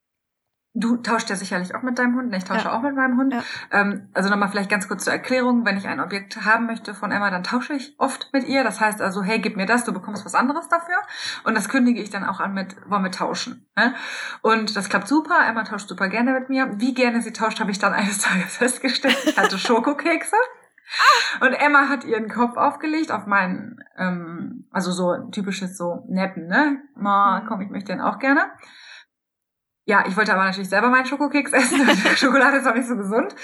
Du tauscht ja sicherlich auch mit deinem Hund, ne, ich tausche ja. auch mit meinem Hund. Ja. Ähm, also nochmal vielleicht ganz kurz zur Erklärung, wenn ich ein Objekt haben möchte von Emma, dann tausche ich oft mit ihr. Das heißt also, hey, gib mir das, du bekommst was anderes dafür. Und das kündige ich dann auch an mit, wollen wir tauschen. Ne? Und das klappt super, Emma tauscht super gerne mit mir. Wie gerne sie tauscht, habe ich dann eines Tages festgestellt. Ich hatte Schokokekse. Und Emma hat ihren Kopf aufgelegt auf meinen, ähm, also so typisches so netten, ne? Ma, komm, ich möchte den auch gerne. Ja, ich wollte aber natürlich selber meinen Schokokeks essen. Schokolade ist auch nicht so gesund.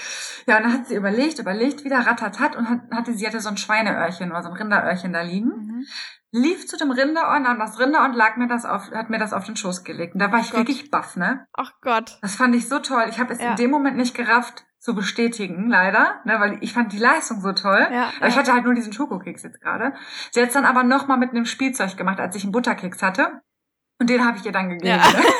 Ja, und dann hat sie überlegt, überlegt, wieder ratatat und hat, hatte, sie hatte so ein Schweineöhrchen oder so ein Rinderöhrchen da liegen. Mhm. Lief zu dem Rinder und an das Rinder und lag mir das auf, hat mir das auf den Schoß gelegt. Und da war ich Gott. wirklich baff, ne? Ach Gott. Das fand ich so toll. Ich habe es ja. in dem Moment nicht gerafft zu bestätigen, leider, ne, weil ich fand die Leistung so toll. Ja, aber ich hatte halt nur diesen Schokokeks jetzt gerade. Sie hat es dann aber nochmal mit einem Spielzeug gemacht, als ich einen Butterkeks hatte. Und den habe ich ihr dann gegeben. Ja. Ne?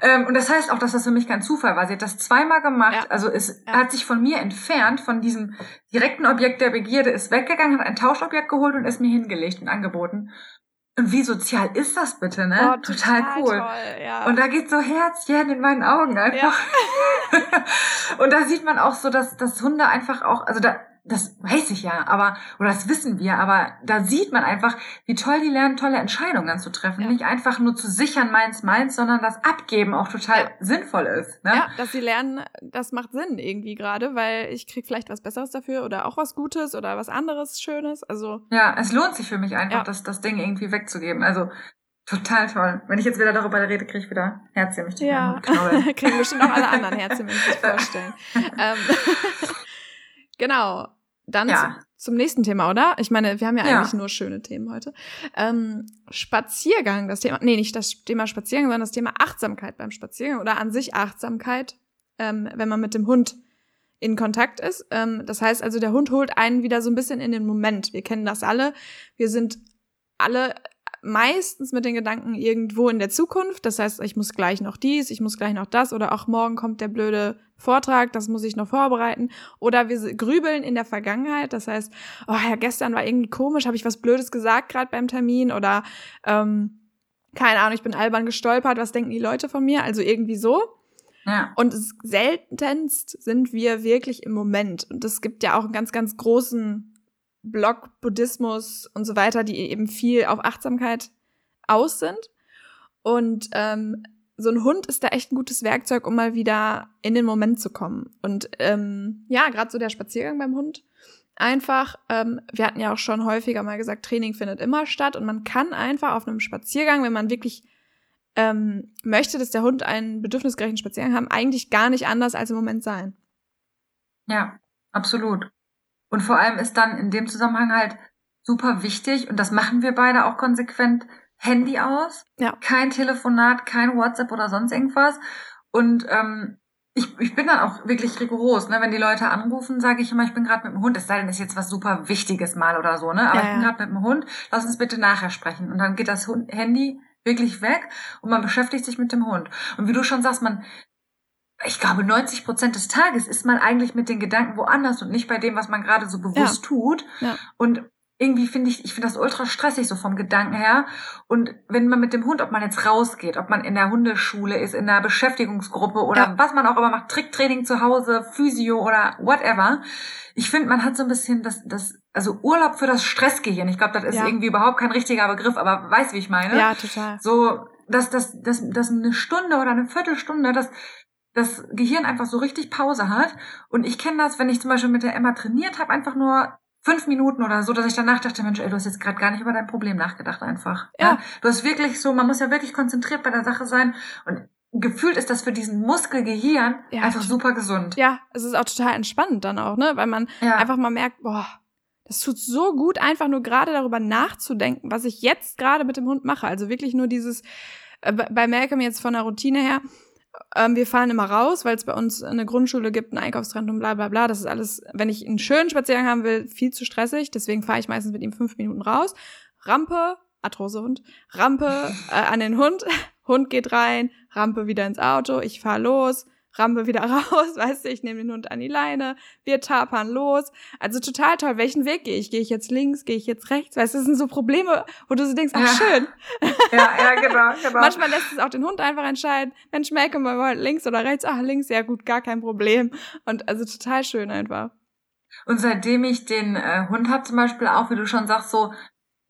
Ähm, und das heißt auch, dass das für mich kein Zufall war. Sie hat das zweimal gemacht. Ja. Also es ja. hat sich von mir entfernt, von diesem direkten Objekt der Begierde, ist weggegangen, hat ein Tauschobjekt geholt und ist mir hingelegt und angeboten. Und wie sozial ist das bitte, ne? Oh, total, total, cool. Toll, ja. Und da geht so Herzchen in meinen Augen einfach. Ja. und da sieht man auch so, dass, dass Hunde einfach auch, also da, das weiß ich ja, aber, oder das wissen wir, aber da sieht man einfach, wie toll die lernen, tolle Entscheidungen zu treffen. Ja. Nicht einfach nur zu sichern, meins, meins, sondern das Abgeben auch total ja. sinnvoll ist. Ne? Ja, dass sie lernen, das macht Sinn irgendwie gerade, weil ich krieg vielleicht was Besseres dafür oder auch was Gutes oder was anderes Schönes. Also. Ja, es lohnt sich für mich einfach, ja. das, das Ding irgendwie wegzugeben. Also, Total toll. Wenn ich jetzt wieder darüber rede, kriege ich wieder Herzchen, mich ja. kriegen bestimmt auch alle anderen Herzchen, wenn ich sich vorstellen. ähm, Genau. Dann ja. zu, zum nächsten Thema, oder? Ich meine, wir haben ja, ja. eigentlich nur schöne Themen heute. Ähm, Spaziergang, das Thema, nee, nicht das Thema Spaziergang, sondern das Thema Achtsamkeit beim Spaziergang oder an sich Achtsamkeit, ähm, wenn man mit dem Hund in Kontakt ist. Ähm, das heißt also, der Hund holt einen wieder so ein bisschen in den Moment. Wir kennen das alle. Wir sind alle meistens mit den Gedanken irgendwo in der Zukunft. Das heißt, ich muss gleich noch dies, ich muss gleich noch das oder auch morgen kommt der blöde Vortrag, das muss ich noch vorbereiten. Oder wir grübeln in der Vergangenheit. Das heißt, oh ja, gestern war irgendwie komisch, habe ich was Blödes gesagt gerade beim Termin oder ähm, keine Ahnung, ich bin albern gestolpert, was denken die Leute von mir? Also irgendwie so. Ja. Und seltenst sind wir wirklich im Moment. Und es gibt ja auch einen ganz, ganz großen Block Buddhismus und so weiter, die eben viel auf Achtsamkeit aus sind. Und ähm, so ein Hund ist da echt ein gutes Werkzeug, um mal wieder in den Moment zu kommen. Und ähm, ja, gerade so der Spaziergang beim Hund. Einfach, ähm, wir hatten ja auch schon häufiger mal gesagt, Training findet immer statt und man kann einfach auf einem Spaziergang, wenn man wirklich ähm, möchte, dass der Hund einen bedürfnisgerechten Spaziergang haben, eigentlich gar nicht anders als im Moment sein. Ja, absolut. Und vor allem ist dann in dem Zusammenhang halt super wichtig, und das machen wir beide auch konsequent, Handy aus, ja. kein Telefonat, kein WhatsApp oder sonst irgendwas. Und ähm, ich, ich bin dann auch wirklich rigoros, ne? Wenn die Leute anrufen, sage ich immer, ich bin gerade mit dem Hund, es sei denn, ist jetzt was super Wichtiges mal oder so, ne? Aber ja, ich bin gerade mit dem Hund, lass uns bitte nachher sprechen. Und dann geht das Hund Handy wirklich weg und man beschäftigt sich mit dem Hund. Und wie du schon sagst, man ich glaube, 90 Prozent des Tages ist man eigentlich mit den Gedanken woanders und nicht bei dem, was man gerade so bewusst ja. tut. Ja. Und irgendwie finde ich, ich finde das ultra stressig so vom Gedanken her. Und wenn man mit dem Hund, ob man jetzt rausgeht, ob man in der Hundeschule ist, in der Beschäftigungsgruppe oder ja. was man auch immer macht, Tricktraining zu Hause, Physio oder whatever. Ich finde, man hat so ein bisschen das, das, also Urlaub für das Stressgehirn. Ich glaube, das ist irgendwie überhaupt kein richtiger Begriff, aber weißt, wie ich meine? Ja, total. So, dass, dass, dass, dass eine Stunde oder eine Viertelstunde, das, das Gehirn einfach so richtig Pause hat. Und ich kenne das, wenn ich zum Beispiel mit der Emma trainiert habe, einfach nur fünf Minuten oder so, dass ich danach dachte, Mensch, ey, du hast jetzt gerade gar nicht über dein Problem nachgedacht einfach. Ja. ja. Du hast wirklich so, man muss ja wirklich konzentriert bei der Sache sein und gefühlt ist das für diesen Muskelgehirn ja, einfach super gesund. Ja, es ist auch total entspannend dann auch, ne, weil man ja. einfach mal merkt, boah, das tut so gut, einfach nur gerade darüber nachzudenken, was ich jetzt gerade mit dem Hund mache. Also wirklich nur dieses, äh, bei Malcolm jetzt von der Routine her, ähm, wir fahren immer raus, weil es bei uns eine Grundschule gibt, einen Einkaufstrend und bla bla bla. Das ist alles, wenn ich einen schönen Spaziergang haben will, viel zu stressig. Deswegen fahre ich meistens mit ihm fünf Minuten raus. Rampe, Arthrosehund, Rampe äh, an den Hund, Hund geht rein, Rampe wieder ins Auto, ich fahre los, Rampe wieder raus, weißt du, ich nehme den Hund an die Leine, wir tapern los. Also total toll. Welchen Weg gehe ich? Gehe ich jetzt links, gehe ich jetzt rechts? Weißt du, das sind so Probleme, wo du so denkst, ach schön. Ja, ja, genau, genau. Manchmal lässt es auch den Hund einfach entscheiden. Mensch, merke mal links oder rechts. Ach, links, ja gut, gar kein Problem. Und also total schön einfach. Und seitdem ich den äh, Hund habe zum Beispiel auch, wie du schon sagst, so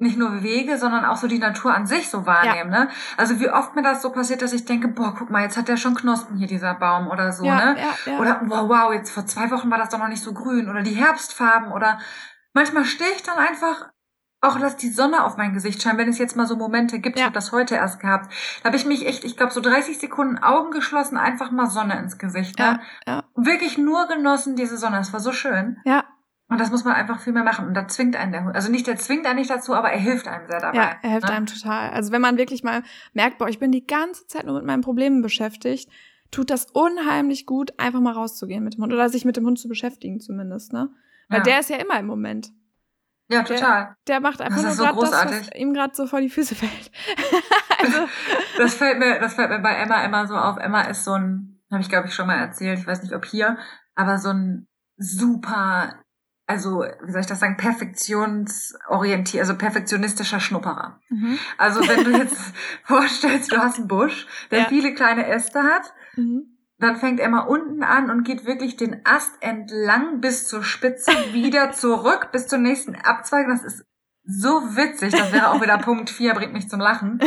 nicht nur Wege, sondern auch so die Natur an sich so wahrnehmen, ja. ne? Also wie oft mir das so passiert, dass ich denke, boah, guck mal, jetzt hat der schon Knospen hier, dieser Baum oder so, ja, ne? Ja. Oder wow, wow, jetzt vor zwei Wochen war das doch noch nicht so grün oder die Herbstfarben oder manchmal stehe ich dann einfach auch lass die Sonne auf mein Gesicht scheinen, wenn es jetzt mal so Momente gibt. Ja. Ich habe das heute erst gehabt. Da habe ich mich echt, ich glaube, so 30 Sekunden Augen geschlossen, einfach mal Sonne ins Gesicht. Ne? Ja, ja. Und wirklich nur genossen diese Sonne. Es war so schön. Ja. Und das muss man einfach viel mehr machen. Und da zwingt einen der Hund. Also nicht, der zwingt einen nicht dazu, aber er hilft einem sehr dabei. Ja, er hilft ne? einem total. Also wenn man wirklich mal merkt, boah, ich bin die ganze Zeit nur mit meinen Problemen beschäftigt, tut das unheimlich gut, einfach mal rauszugehen mit dem Hund. Oder sich mit dem Hund zu beschäftigen zumindest, ne? Weil ja. der ist ja immer im Moment. Ja, total. Der, der macht einfach nur so das, was ihm gerade so vor die Füße fällt. also. das fällt mir, das fällt mir bei Emma immer so auf. Emma ist so ein, habe ich glaube ich schon mal erzählt, ich weiß nicht ob hier, aber so ein super also, wie soll ich das sagen, perfektionsorientiert, also perfektionistischer Schnupperer. Mhm. Also, wenn du jetzt vorstellst, du hast einen Busch, der ja. viele kleine Äste hat, mhm. dann fängt er mal unten an und geht wirklich den Ast entlang bis zur Spitze, wieder zurück bis zur nächsten Abzweigung. Das ist so witzig. Das wäre auch wieder Punkt 4, bringt mich zum Lachen.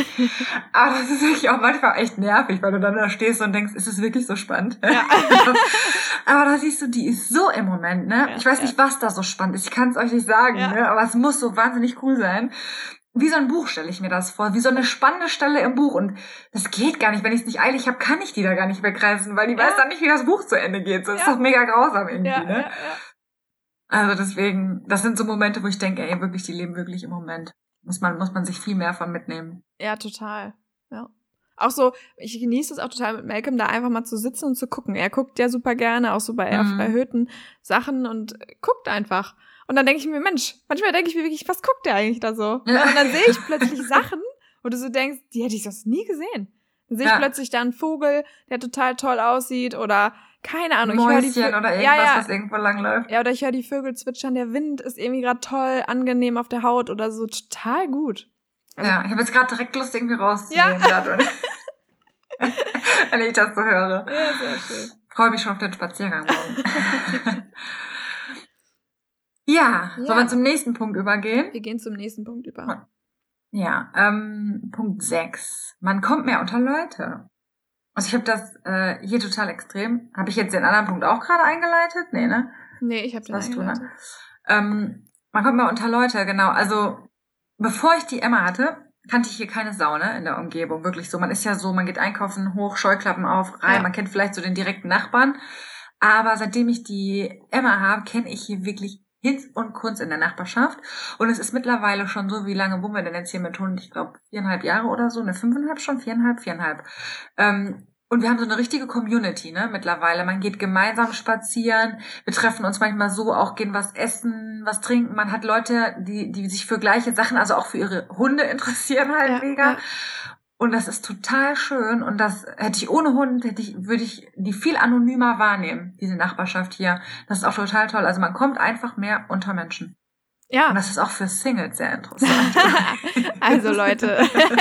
Aber das ist wirklich auch manchmal echt nervig, weil du dann da stehst und denkst, ist es wirklich so spannend? Ja. aber da siehst du, die ist so im Moment, ne? Ja, ich weiß nicht, was da so spannend ist. Ich kann es euch nicht sagen, ja. ne? Aber es muss so wahnsinnig cool sein. Wie so ein Buch stelle ich mir das vor, wie so eine spannende Stelle im Buch. Und das geht gar nicht. Wenn ich es nicht eilig habe, kann ich die da gar nicht wegreißen, weil die weiß dann nicht, wie das Buch zu Ende geht. Das ist doch mega grausam irgendwie, ne? Also deswegen, das sind so Momente, wo ich denke, ey, wirklich, die leben wirklich im Moment. Muss man, muss man sich viel mehr von mitnehmen. Ja, total. Ja. Auch so, ich genieße es auch total mit Malcolm, da einfach mal zu sitzen und zu gucken. Er guckt ja super gerne, auch so bei mhm. erhöhten Sachen und guckt einfach. Und dann denke ich mir, Mensch, manchmal denke ich mir wirklich, was guckt der eigentlich da so? Ja. Und dann sehe ich plötzlich Sachen, wo du so denkst, die hätte ich sonst nie gesehen. Dann sehe ich ja. plötzlich da einen Vogel, der total toll aussieht oder keine Ahnung. Mäuschen ich höre die oder irgendwas, ja, ja. was irgendwo langläuft. Ja, oder ich höre die Vögel zwitschern, der Wind ist irgendwie gerade toll, angenehm auf der Haut oder so, total gut. Also, ja, ich habe jetzt gerade direkt Lust, irgendwie rauszunehmen. Ja. Wenn ich das so höre. Ja, sehr schön. Freue mich schon auf den Spaziergang morgen. ja, ja, sollen wir zum nächsten Punkt übergehen? Wir gehen zum nächsten Punkt über. Ja, ähm, Punkt 6. Man kommt mehr unter Leute. Also ich habe das äh, hier total extrem. Habe ich jetzt den anderen Punkt auch gerade eingeleitet? Nee, ne? Nee, ich habe den Was eingeleitet. Du, ne? ähm, man kommt mehr unter Leute, genau. Also bevor ich die Emma hatte, kannte ich hier keine Sau, ne, in der Umgebung. Wirklich so. Man ist ja so, man geht einkaufen, hoch, Scheuklappen auf, rein. Ja. Man kennt vielleicht so den direkten Nachbarn. Aber seitdem ich die Emma habe, kenne ich hier wirklich Hinz und Kunst in der Nachbarschaft. Und es ist mittlerweile schon so, wie lange wohnen wir denn jetzt hier mit Hund? Ich glaube, viereinhalb Jahre oder so, ne, fünfeinhalb schon, viereinhalb, viereinhalb. Ähm, und wir haben so eine richtige Community, ne, mittlerweile. Man geht gemeinsam spazieren. Wir treffen uns manchmal so, auch gehen was essen, was trinken. Man hat Leute, die, die sich für gleiche Sachen, also auch für ihre Hunde interessieren halt ja, mega. Ja. Und das ist total schön. Und das hätte ich ohne Hund, hätte ich, würde ich die viel anonymer wahrnehmen, diese Nachbarschaft hier. Das ist auch total toll. Also man kommt einfach mehr unter Menschen. Ja. Und das ist auch für Singles sehr interessant. also Leute.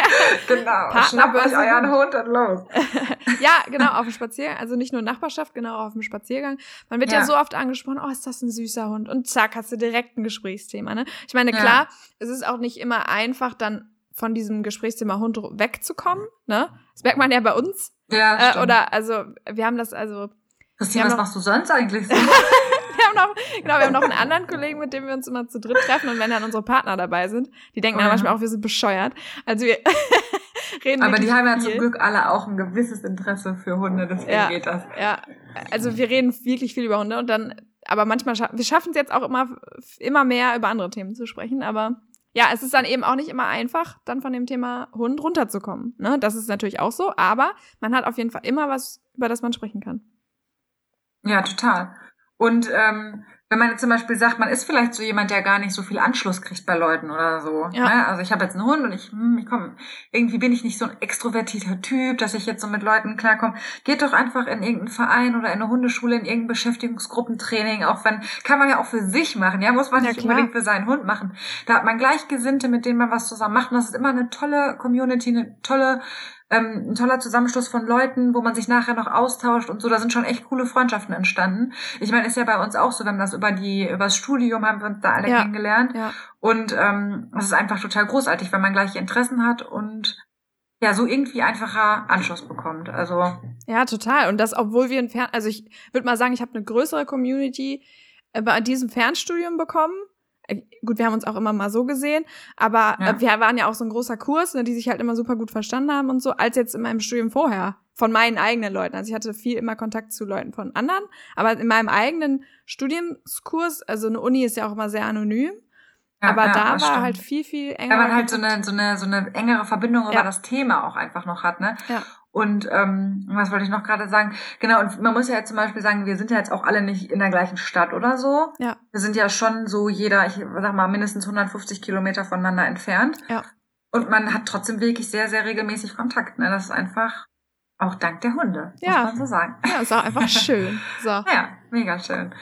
genau. Schnappt euch euren Hund und los. ja, genau, auf dem Spaziergang. Also nicht nur Nachbarschaft, genau auf dem Spaziergang. Man wird ja. ja. so oft angesprochen, oh, ist das ein süßer Hund? Und zack, hast du direkt ein Gesprächsthema. Ne? Ich meine, klar, ja. es ist auch nicht immer einfach, dann von diesem Gesprächsthema Hund wegzukommen. Ne? Das merkt man ja bei uns. Ja. Äh, oder also, wir haben das also. Christine, was machst du sonst eigentlich wir haben noch, genau, wir haben noch einen anderen Kollegen, mit dem wir uns immer zu dritt treffen und wenn dann unsere Partner dabei sind, die denken dann manchmal auch, wir sind bescheuert. Also wir reden Aber die haben ja viel. zum Glück alle auch ein gewisses Interesse für Hunde, deswegen ja, geht das. Ja, also wir reden wirklich viel über Hunde und dann, aber manchmal, scha wir schaffen es jetzt auch immer, immer mehr über andere Themen zu sprechen, aber ja, es ist dann eben auch nicht immer einfach, dann von dem Thema Hund runterzukommen. Ne? Das ist natürlich auch so, aber man hat auf jeden Fall immer was, über das man sprechen kann. Ja, total. Und ähm, wenn man jetzt zum Beispiel sagt, man ist vielleicht so jemand, der gar nicht so viel Anschluss kriegt bei Leuten oder so. Ja. Ne? Also ich habe jetzt einen Hund und ich, hm, ich komme, irgendwie bin ich nicht so ein extrovertierter Typ, dass ich jetzt so mit Leuten klarkomme. Geht doch einfach in irgendeinen Verein oder in eine Hundeschule, in irgendein Beschäftigungsgruppentraining, auch wenn, kann man ja auch für sich machen, ja, muss man ja, nicht klar. unbedingt für seinen Hund machen. Da hat man Gleichgesinnte, mit denen man was zusammen macht und das ist immer eine tolle Community, eine tolle ähm, ein toller Zusammenschluss von Leuten, wo man sich nachher noch austauscht und so. Da sind schon echt coole Freundschaften entstanden. Ich meine, ist ja bei uns auch so, wir haben das über die über das Studium haben wir uns da alle ja, kennengelernt. Ja. Und ähm, es ist einfach total großartig, wenn man gleiche Interessen hat und ja, so irgendwie einfacher Anschluss bekommt. Also ja, total. Und das, obwohl wir entfernt, also ich würde mal sagen, ich habe eine größere Community äh, bei diesem Fernstudium bekommen gut, wir haben uns auch immer mal so gesehen, aber ja. wir waren ja auch so ein großer Kurs, ne, die sich halt immer super gut verstanden haben und so, als jetzt in meinem Studium vorher von meinen eigenen Leuten. Also ich hatte viel immer Kontakt zu Leuten von anderen, aber in meinem eigenen Studiumskurs, also eine Uni ist ja auch immer sehr anonym, ja, aber ja, da war stimmt. halt viel, viel enger. Weil man halt so eine, so eine, so eine engere Verbindung über das Thema auch einfach noch hat, ne? Ja. Und ähm, was wollte ich noch gerade sagen? Genau, und man muss ja jetzt zum Beispiel sagen, wir sind ja jetzt auch alle nicht in der gleichen Stadt oder so. Ja. Wir sind ja schon so jeder, ich sag mal, mindestens 150 Kilometer voneinander entfernt. Ja. Und man hat trotzdem wirklich sehr, sehr regelmäßig Kontakt. Ne? Das ist einfach auch dank der Hunde, ja. muss man so sagen. Ja, ist auch einfach schön. So. Ja, mega schön.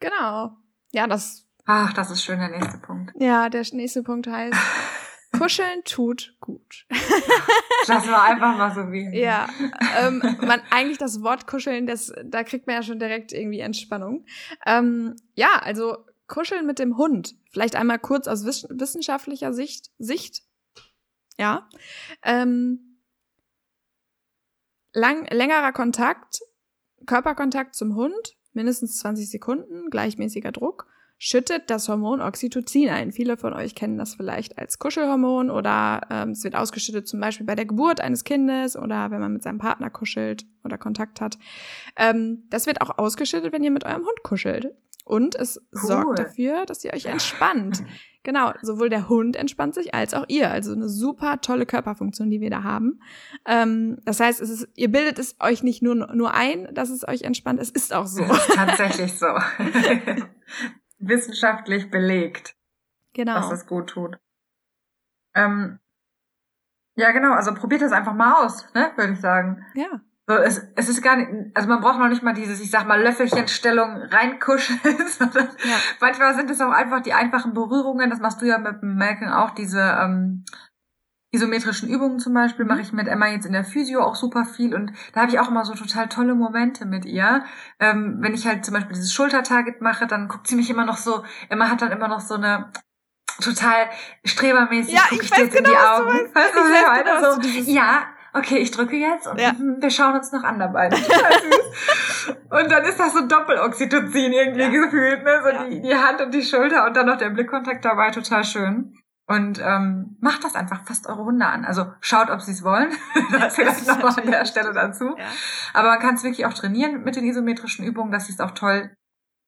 Genau. Ja, das. Ach, das ist schön, der nächste Punkt. Ja, der nächste Punkt heißt Kuscheln tut gut. Das war einfach mal so wie. Ja, ähm, man eigentlich das Wort Kuscheln, das da kriegt man ja schon direkt irgendwie Entspannung. Ähm, ja, also Kuscheln mit dem Hund. Vielleicht einmal kurz aus wissenschaftlicher Sicht. Sicht. Ja. Ähm, lang, längerer Kontakt, Körperkontakt zum Hund, mindestens 20 Sekunden, gleichmäßiger Druck schüttet das Hormon Oxytocin ein. Viele von euch kennen das vielleicht als Kuschelhormon oder ähm, es wird ausgeschüttet zum Beispiel bei der Geburt eines Kindes oder wenn man mit seinem Partner kuschelt oder Kontakt hat. Ähm, das wird auch ausgeschüttet, wenn ihr mit eurem Hund kuschelt. Und es cool. sorgt dafür, dass ihr euch entspannt. Genau, sowohl der Hund entspannt sich als auch ihr. Also eine super tolle Körperfunktion, die wir da haben. Ähm, das heißt, es ist, ihr bildet es euch nicht nur, nur ein, dass es euch entspannt. Es ist auch so. Ist tatsächlich so. wissenschaftlich belegt, genau. dass es gut tut. Ähm, ja, genau, also probiert das einfach mal aus, ne, würde ich sagen. Ja. So, es, es ist gar nicht, also man braucht noch nicht mal dieses, ich sag mal, Löffelchenstellung reinkuscheln, sondern ja. manchmal sind es auch einfach die einfachen Berührungen, das machst du ja mit dem Malcolm auch, diese ähm, isometrischen Übungen zum Beispiel mache mhm. ich mit Emma jetzt in der Physio auch super viel und da habe ich auch immer so total tolle Momente mit ihr. Ähm, wenn ich halt zum Beispiel dieses Schultertarget mache, dann guckt sie mich immer noch so, Emma hat dann immer noch so eine total strebermäßig ja, ich, ich weiß genau, in die Augen. Weißt, du, ich weiß genau, so, ja, okay, ich drücke jetzt und ja. wir schauen uns noch an dabei. und dann ist das so Doppeloxytocin irgendwie ja. gefühlt, ne? So ja. die, die Hand und die Schulter und dann noch der Blickkontakt dabei, total schön. Und ähm, macht das einfach, fasst eure Hunde an. Also schaut, ob sie es wollen. das vielleicht nochmal an der Stelle dazu. Ja. Aber man kann es wirklich auch trainieren mit den isometrischen Übungen, dass sie es auch toll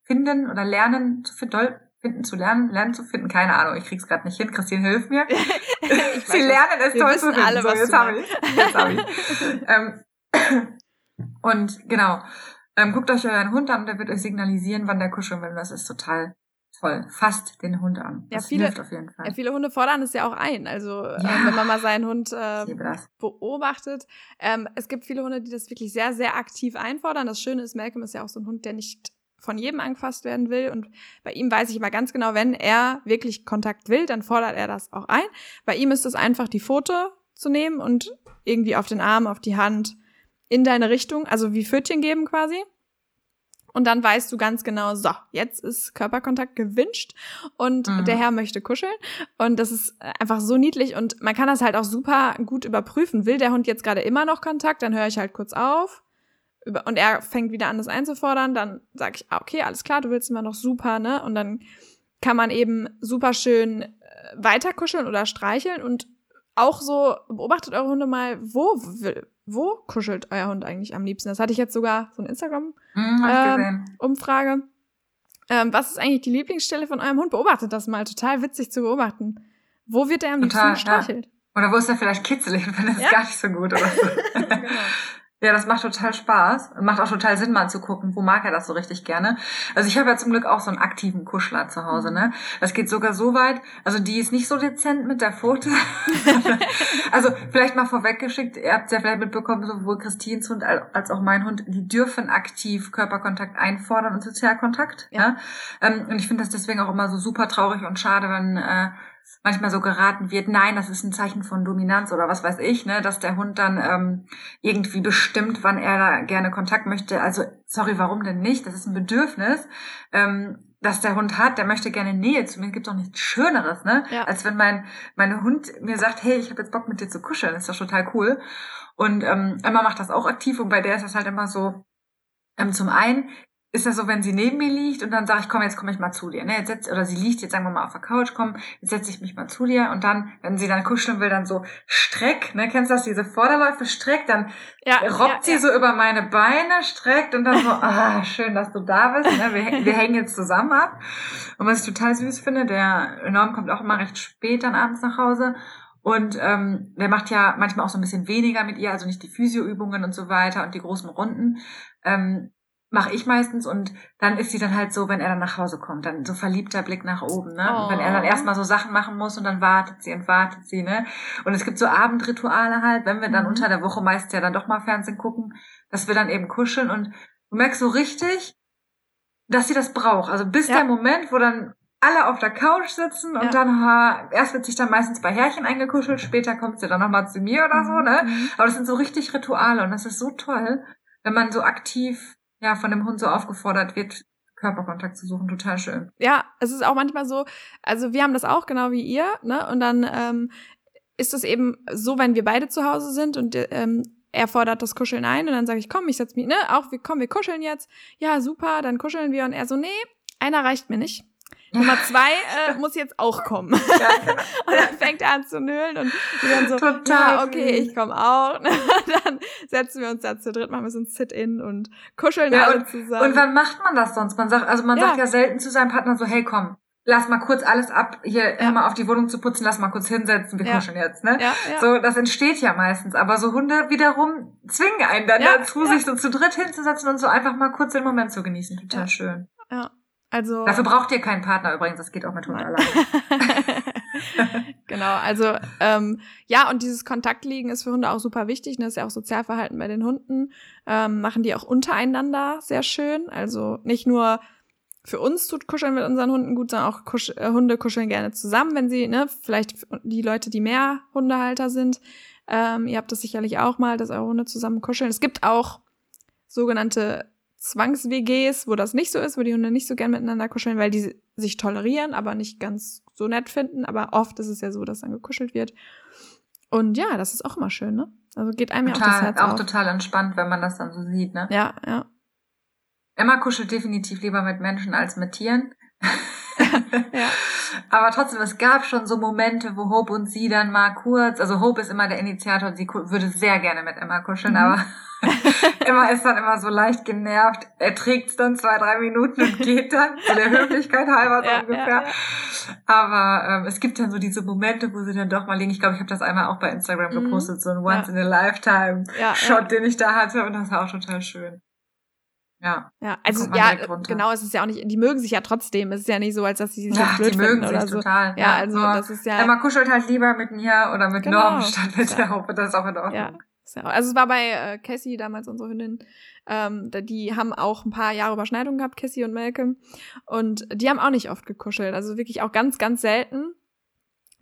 finden oder lernen zu finden, finden zu lernen, lernen zu finden. Keine Ahnung, ich krieg's gerade nicht hin. Christine, hilf mir. sie lernen es toll zu finden. Alle, so, jetzt habe ich. Jetzt hab ich. ähm, und genau. Ähm, guckt euch euren Hund an, der wird euch signalisieren, wann der kuscheln will. Das ist total Voll, fasst den Hund an. Das ja, viele, hilft auf jeden Fall. Ja, viele Hunde fordern es ja auch ein. Also ja, äh, wenn man mal seinen Hund äh, beobachtet. Ähm, es gibt viele Hunde, die das wirklich sehr, sehr aktiv einfordern. Das Schöne ist, Malcolm ist ja auch so ein Hund, der nicht von jedem angefasst werden will. Und bei ihm weiß ich immer ganz genau, wenn er wirklich Kontakt will, dann fordert er das auch ein. Bei ihm ist es einfach, die Foto zu nehmen und irgendwie auf den Arm, auf die Hand in deine Richtung, also wie Pfötchen geben quasi. Und dann weißt du ganz genau, so, jetzt ist Körperkontakt gewünscht und mhm. der Herr möchte kuscheln. Und das ist einfach so niedlich und man kann das halt auch super gut überprüfen. Will der Hund jetzt gerade immer noch Kontakt, dann höre ich halt kurz auf. Und er fängt wieder an, das einzufordern. Dann sage ich, ah, okay, alles klar, du willst immer noch super, ne? Und dann kann man eben super schön äh, weiter kuscheln oder streicheln und auch so, beobachtet eure Hunde mal, wo will, wo kuschelt euer Hund eigentlich am liebsten? Das hatte ich jetzt sogar so eine Instagram-Umfrage. Mhm, ähm, ähm, was ist eigentlich die Lieblingsstelle von eurem Hund? Beobachtet das mal. Total witzig zu beobachten. Wo wird er am Total, liebsten gestreichelt? Ja. Oder wo ist er vielleicht kitzelig findet es ja? gar nicht so gut oder so. genau. Ja, das macht total Spaß. Macht auch total Sinn, mal zu gucken, wo mag er das so richtig gerne. Also ich habe ja zum Glück auch so einen aktiven Kuschler zu Hause, ne? Das geht sogar so weit. Also die ist nicht so dezent mit der Pfote. also vielleicht mal vorweggeschickt, ihr habt ja vielleicht mitbekommen, sowohl Christins Hund als auch mein Hund, die dürfen aktiv Körperkontakt einfordern und Sozialkontakt. Ja. ja? Ähm, und ich finde das deswegen auch immer so super traurig und schade, wenn äh, manchmal so geraten wird, nein, das ist ein Zeichen von Dominanz oder was weiß ich, ne, dass der Hund dann ähm, irgendwie bestimmt, wann er da gerne Kontakt möchte. Also, sorry, warum denn nicht? Das ist ein Bedürfnis. Ähm, dass der Hund hat, der möchte gerne Nähe zu mir. Gibt doch nichts Schöneres, ne? Ja. Als wenn mein mein Hund mir sagt, hey, ich habe jetzt Bock mit dir zu kuscheln. Das ist doch total cool. Und ähm, Emma macht das auch aktiv und bei der ist das halt immer so. Ähm, zum einen ist das so, wenn sie neben mir liegt und dann sage ich, komm, jetzt komme ich mal zu dir. Ne? Jetzt setz, oder sie liegt jetzt sagen wir mal auf der Couch, komm, jetzt setze ich mich mal zu dir und dann, wenn sie dann kuscheln will, dann so streck, ne? Kennst du das, diese Vorderläufe streckt, dann ja, robbt ja, sie ja. so über meine Beine, streckt und dann so, ah, schön, dass du da bist. Ne? Wir, wir hängen jetzt zusammen ab. Und was ich total süß finde, der Norm kommt auch immer recht spät dann abends nach Hause. Und ähm, der macht ja manchmal auch so ein bisschen weniger mit ihr, also nicht die Physioübungen und so weiter und die großen Runden. Ähm, mache ich meistens und dann ist sie dann halt so, wenn er dann nach Hause kommt, dann so verliebter Blick nach oben, ne? Oh. Und wenn er dann oh. erstmal so Sachen machen muss und dann wartet sie und wartet sie, ne? Und es gibt so Abendrituale halt, wenn wir dann mhm. unter der Woche meist ja dann doch mal Fernsehen gucken, dass wir dann eben kuscheln und du merkst so richtig, dass sie das braucht. Also bis ja. der Moment, wo dann alle auf der Couch sitzen und ja. dann ha, erst wird sich dann meistens bei Herrchen eingekuschelt, später kommt sie dann nochmal zu mir oder so, ne? Mhm. Aber das sind so richtig Rituale und das ist so toll, wenn man so aktiv ja, von dem Hund so aufgefordert wird, Körperkontakt zu suchen, total schön. Ja, es ist auch manchmal so, also wir haben das auch genau wie ihr, ne? Und dann ähm, ist es eben so, wenn wir beide zu Hause sind und ähm, er fordert das Kuscheln ein und dann sage ich, komm, ich setz mich, ne, auch, wir, komm, wir kuscheln jetzt. Ja, super, dann kuscheln wir und er so, nee, einer reicht mir nicht. Nummer zwei äh, muss jetzt auch kommen. Ja, und dann fängt er an zu nölen und wir dann so, Total ja, okay, ich komme auch. dann setzen wir uns da zu dritt, machen wir so ein Sit-In und kuscheln ja, alle und, zusammen. Und wann macht man das sonst? Man sagt, also man ja. sagt ja selten zu seinem Partner so, hey komm, lass mal kurz alles ab, hier ja. mal auf die Wohnung zu putzen, lass mal kurz hinsetzen, wir ja. kuscheln jetzt, ne? Ja, ja. So, das entsteht ja meistens, aber so Hunde wiederum zwingen einen dann ja, dazu, sich so zu dritt hinzusetzen und so einfach mal kurz den Moment zu genießen. Total schön. Ja. Also Dafür braucht ihr keinen Partner übrigens, das geht auch mit Hund alleine. genau, also ähm, ja, und dieses Kontaktliegen ist für Hunde auch super wichtig. Ne? Das ist ja auch Sozialverhalten bei den Hunden. Ähm, machen die auch untereinander sehr schön. Also nicht nur für uns tut Kuscheln mit unseren Hunden gut, sondern auch Kusch äh, Hunde kuscheln gerne zusammen, wenn sie, ne, vielleicht die Leute, die mehr Hundehalter sind. Ähm, ihr habt das sicherlich auch mal, dass eure Hunde zusammen kuscheln. Es gibt auch sogenannte Zwangs-WGs, wo das nicht so ist, wo die Hunde nicht so gern miteinander kuscheln, weil die sich tolerieren, aber nicht ganz so nett finden. Aber oft ist es ja so, dass dann gekuschelt wird. Und ja, das ist auch immer schön, ne? Also geht einem total, ja auch das Herz auch auf. total entspannt, wenn man das dann so sieht, ne? Ja, ja. Emma kuschelt definitiv lieber mit Menschen als mit Tieren. ja. Aber trotzdem, es gab schon so Momente, wo Hope und sie dann mal kurz, also Hope ist immer der Initiator und sie würde sehr gerne mit Emma kuscheln, mhm. aber Emma ist dann immer so leicht genervt. Er trägt es dann zwei, drei Minuten und geht dann, zu der Höflichkeit halber so ja, ungefähr. Ja, ja. Aber ähm, es gibt dann so diese Momente, wo sie dann doch mal liegen. Ich glaube, ich habe das einmal auch bei Instagram mhm. gepostet, so ein Once in a Lifetime Shot, den ich da hatte und das war auch total schön. Ja. Ja, also ja, genau, es ist ja auch nicht, die mögen sich ja trotzdem. Es ist ja nicht so, als dass sie sich ja, blöd die mögen sich so. total. Ja, also so, das ist ja. Emma kuschelt halt lieber mit mir oder mit genau. Norm statt mit der Hope. Das ist auch in Ordnung. Ja. Also es war bei äh, Cassie damals unsere Hündin, ähm, die haben auch ein paar Jahre Überschneidung gehabt, Cassie und Malcolm. Und die haben auch nicht oft gekuschelt. Also wirklich auch ganz, ganz selten.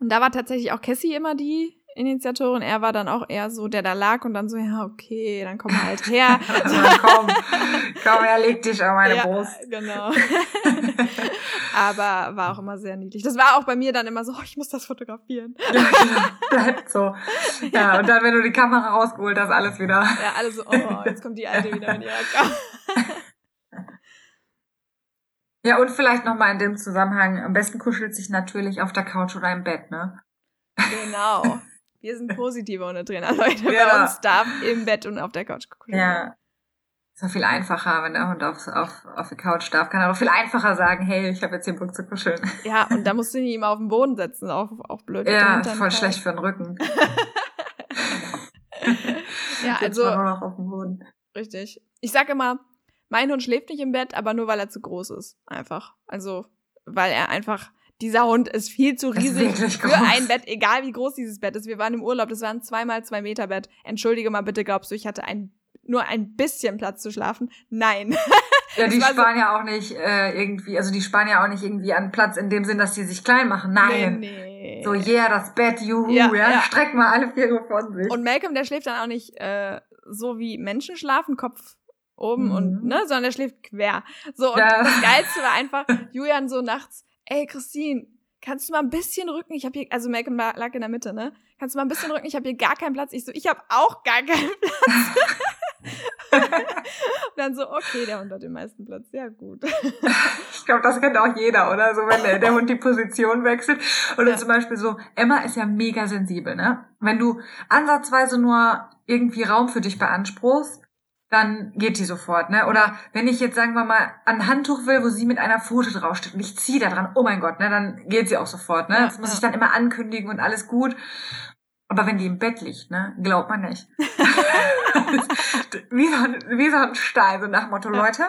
Und da war tatsächlich auch Cassie immer die, Initiatorin. Er war dann auch eher so, der da lag und dann so, ja, okay, dann komm halt her. komm, komm her, leg dich auf meine ja, Brust. Genau. Aber war auch immer sehr niedlich. Das war auch bei mir dann immer so, oh, ich muss das fotografieren. ja, genau. bleibt so. Ja, und dann, wenn du die Kamera rausgeholt hast, alles wieder. Ja, alles so, oh, jetzt kommt die alte wieder in ihrer Kamera. Ja, und vielleicht nochmal in dem Zusammenhang, am besten kuschelt sich natürlich auf der Couch oder im Bett, ne? Genau. Wir sind positive Hundetrainer, Leute. Ja. Bei uns darf im Bett und auf der Couch kuscheln. Ja. Ist auch viel einfacher, wenn der Hund auf, auf, auf der Couch darf. Kann er auch viel einfacher sagen, hey, ich habe jetzt hier Bock zu kuscheln. Ja, und da musst du ihn immer auf den Boden setzen, auch, auch blöd. Ja, voll schlecht für den Rücken. ja, also Boden. Richtig. Ich sag immer, mein Hund schläft nicht im Bett, aber nur weil er zu groß ist. Einfach. Also, weil er einfach, dieser Hund ist viel zu riesig für ein Bett, egal wie groß dieses Bett ist. Wir waren im Urlaub, das war ein zweimal zwei Meter Bett. Entschuldige mal bitte, glaubst du, ich hatte ein, nur ein bisschen Platz zu schlafen? Nein. Ja, die sparen so ja auch nicht äh, irgendwie, also die sparen ja auch nicht irgendwie an Platz in dem Sinn, dass die sich klein machen. Nein. Nee, nee. So, yeah, das Bett, juhu, ja, ja, ja. streck mal alle Viere von sich. Und Malcolm, der schläft dann auch nicht äh, so wie Menschen schlafen, Kopf oben mhm. und, ne, sondern der schläft quer. So, und ja. das Geilste war einfach, Julian so nachts, ey, Christine, kannst du mal ein bisschen rücken? Ich habe hier, also Malcolm lag in der Mitte, ne? Kannst du mal ein bisschen rücken? Ich habe hier gar keinen Platz. Ich so, ich habe auch gar keinen Platz. und dann so, okay, der Hund hat den meisten Platz. Ja, gut. ich glaube, das kennt auch jeder, oder? So, wenn der, der Hund die Position wechselt. Oder ja. zum Beispiel so, Emma ist ja mega sensibel, ne? Wenn du ansatzweise nur irgendwie Raum für dich beanspruchst, dann geht die sofort, ne? Oder wenn ich jetzt, sagen wir mal, ein Handtuch will, wo sie mit einer Pfote draufsteht und ich ziehe da dran, oh mein Gott, ne? Dann geht sie auch sofort, ne? Das muss ich dann immer ankündigen und alles gut. Aber wenn die im Bett liegt, ne? Glaubt man nicht. wie, so ein, wie so ein Stein, so nach Motto, Leute,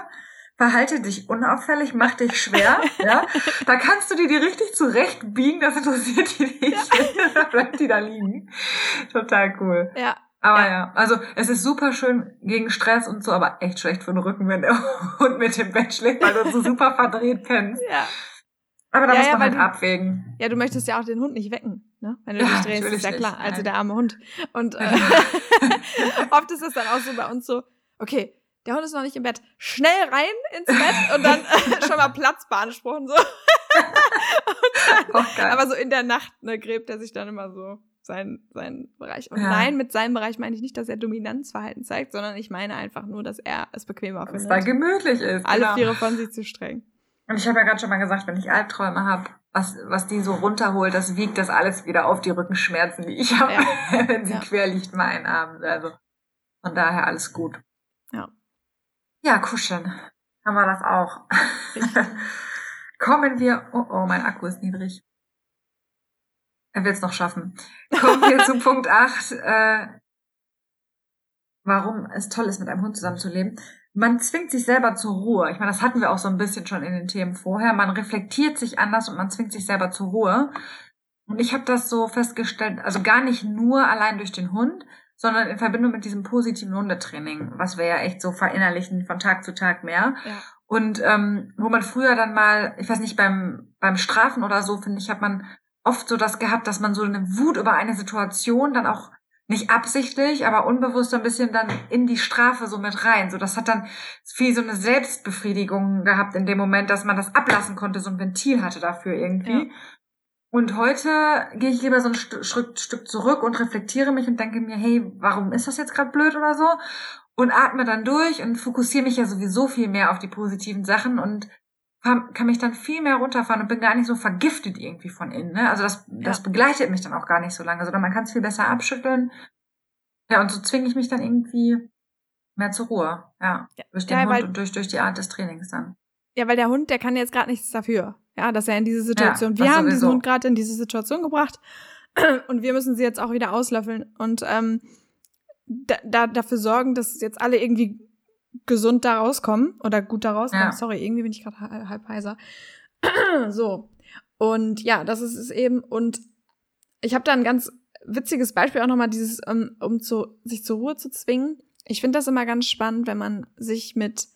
verhalte dich unauffällig, mach dich schwer, ja? Da kannst du dir die richtig zurechtbiegen, das interessiert die nicht. Ja. bleibt die da liegen. Total cool. Ja, aber ja. ja. also es ist super schön gegen Stress und so, aber echt schlecht für den Rücken, wenn der Hund mit dem Bett schlägt, weil du so super verdreht kennst. Ja. Aber da ja, muss man ja, halt du, abwägen. Ja, du möchtest ja auch den Hund nicht wecken, ne? Wenn du dich drehst, ist ja klar. Nicht, also der arme Hund. Und äh, oft ist es dann auch so bei uns so, okay, der Hund ist noch nicht im Bett. Schnell rein ins Bett und dann äh, schon mal Platz beanspruchen so. dann, aber so in der Nacht ne, gräbt er sich dann immer so sein, sein Bereich. Und ja. nein, mit seinem Bereich meine ich nicht, dass er Dominanzverhalten zeigt, sondern ich meine einfach nur, dass er es bequemer findet. Dass da gemütlich ist. Alle genau. Viere von sich zu streng. Und ich habe ja gerade schon mal gesagt, wenn ich Albträume habe, was, was die so runterholt, das wiegt das alles wieder auf die Rückenschmerzen, die ich habe, ja. wenn sie ja. quer liegt mal einen Abend. Also von daher alles gut. Ja. Ja, kuscheln. Haben wir das auch. Kommen wir. Oh, oh, mein Akku ist niedrig. Er wird es noch schaffen. Kommen wir zu Punkt 8. Äh, warum es toll ist, mit einem Hund zusammenzuleben. Man zwingt sich selber zur Ruhe. Ich meine, das hatten wir auch so ein bisschen schon in den Themen vorher. Man reflektiert sich anders und man zwingt sich selber zur Ruhe. Und ich habe das so festgestellt, also gar nicht nur allein durch den Hund, sondern in Verbindung mit diesem positiven Hundetraining, was wir ja echt so verinnerlichen von Tag zu Tag mehr. Ja. Und ähm, wo man früher dann mal, ich weiß nicht, beim, beim Strafen oder so, finde ich, hat man oft so das gehabt, dass man so eine Wut über eine Situation dann auch nicht absichtlich, aber unbewusst ein bisschen dann in die Strafe so mit rein. So, das hat dann viel so eine Selbstbefriedigung gehabt in dem Moment, dass man das ablassen konnte, so ein Ventil hatte dafür irgendwie. Ja. Und heute gehe ich lieber so ein Stück, Stück zurück und reflektiere mich und denke mir, hey, warum ist das jetzt gerade blöd oder so? Und atme dann durch und fokussiere mich ja sowieso viel mehr auf die positiven Sachen und kann, kann mich dann viel mehr runterfahren und bin gar nicht so vergiftet irgendwie von innen. Ne? Also das, ja. das begleitet mich dann auch gar nicht so lange, sondern man kann es viel besser abschütteln. Ja, und so zwinge ich mich dann irgendwie mehr zur Ruhe. Ja, ja. durch den ja, Hund und durch, durch die Art des Trainings dann. Ja, weil der Hund, der kann jetzt gerade nichts dafür. Ja, dass er in diese Situation, wir haben sowieso. diesen Hund gerade in diese Situation gebracht und wir müssen sie jetzt auch wieder auslöffeln und ähm, da, da, dafür sorgen, dass jetzt alle irgendwie gesund da rauskommen oder gut da rauskommen. Ja. Sorry, irgendwie bin ich gerade halb heiser. so. Und ja, das ist es eben. Und ich habe da ein ganz witziges Beispiel auch nochmal, dieses, um, ähm, um zu, sich zur Ruhe zu zwingen. Ich finde das immer ganz spannend, wenn man sich mit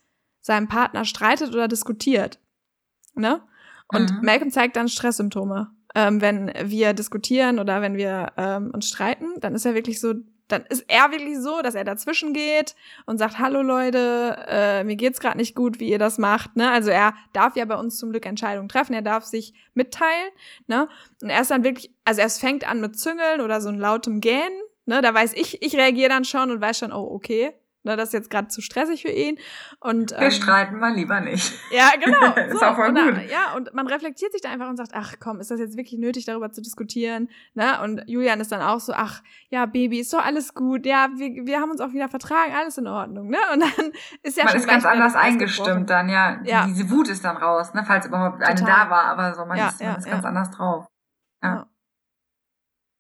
seinem Partner streitet oder diskutiert. Ne? Und mhm. Malcolm zeigt dann Stresssymptome. Ähm, wenn wir diskutieren oder wenn wir ähm, uns streiten, dann ist er wirklich so, dann ist er wirklich so, dass er dazwischen geht und sagt, hallo Leute, äh, mir geht's gerade nicht gut, wie ihr das macht. Ne? Also er darf ja bei uns zum Glück Entscheidungen treffen, er darf sich mitteilen. Ne? Und er ist dann wirklich, also er fängt an mit Züngeln oder so ein lautem Gähnen. Ne? Da weiß ich, ich reagiere dann schon und weiß schon, oh, okay, Ne, das ist jetzt gerade zu stressig für ihn. Und, Wir ähm, streiten mal lieber nicht. Ja, genau. ist auch voll gut. Und, ja, und man reflektiert sich da einfach und sagt, ach komm, ist das jetzt wirklich nötig, darüber zu diskutieren? Ne? Und Julian ist dann auch so, ach, ja, Baby, ist doch alles gut. Ja, wir, wir haben uns auch wieder vertragen, alles in Ordnung. Ne? Und dann ist ja man schon ist ganz anders eingestimmt dann, ja. ja. Diese Wut ist dann raus, ne? falls überhaupt Total. eine da war, aber so, man, ja, ist, man ja, ist ganz anders drauf. Ja.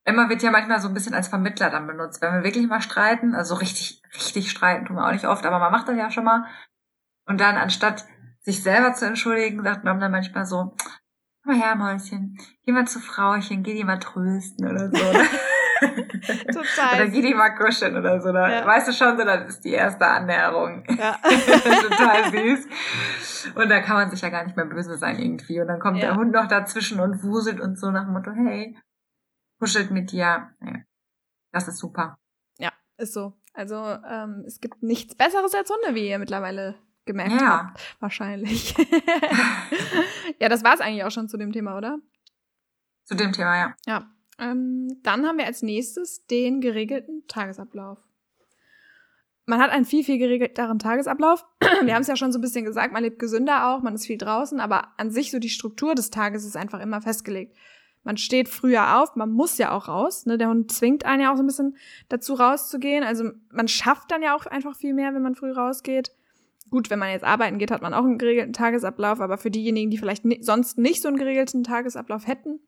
Emma wird ja manchmal so ein bisschen als Vermittler dann benutzt. Wenn wir wirklich mal streiten, also richtig, richtig streiten tun wir auch nicht oft, aber man macht das ja schon mal. Und dann anstatt sich selber zu entschuldigen, sagt man dann manchmal so, komm mal her, Mäuschen, geh mal zu Frauchen, geh die mal trösten oder so. Total. oder geh die mal kuscheln oder so. Da, ja. Weißt du schon, so, das ist die erste Annäherung. Ja. Total süß. Und da kann man sich ja gar nicht mehr böse sein irgendwie. Und dann kommt ja. der Hund noch dazwischen und wuselt und so nach dem Motto, hey, kuschelt mit dir. Das ist super. Ja, ist so. Also ähm, es gibt nichts Besseres als Hunde, wie ihr mittlerweile gemerkt ja. habt. Wahrscheinlich. ja, das war es eigentlich auch schon zu dem Thema, oder? Zu dem Thema, ja. Ja. Ähm, dann haben wir als nächstes den geregelten Tagesablauf. Man hat einen viel, viel geregelteren Tagesablauf. Wir haben es ja schon so ein bisschen gesagt, man lebt gesünder auch, man ist viel draußen, aber an sich so die Struktur des Tages ist einfach immer festgelegt. Man steht früher auf, man muss ja auch raus. Ne? Der Hund zwingt einen ja auch so ein bisschen dazu rauszugehen. Also man schafft dann ja auch einfach viel mehr, wenn man früh rausgeht. Gut, wenn man jetzt arbeiten geht, hat man auch einen geregelten Tagesablauf, aber für diejenigen, die vielleicht sonst nicht so einen geregelten Tagesablauf hätten,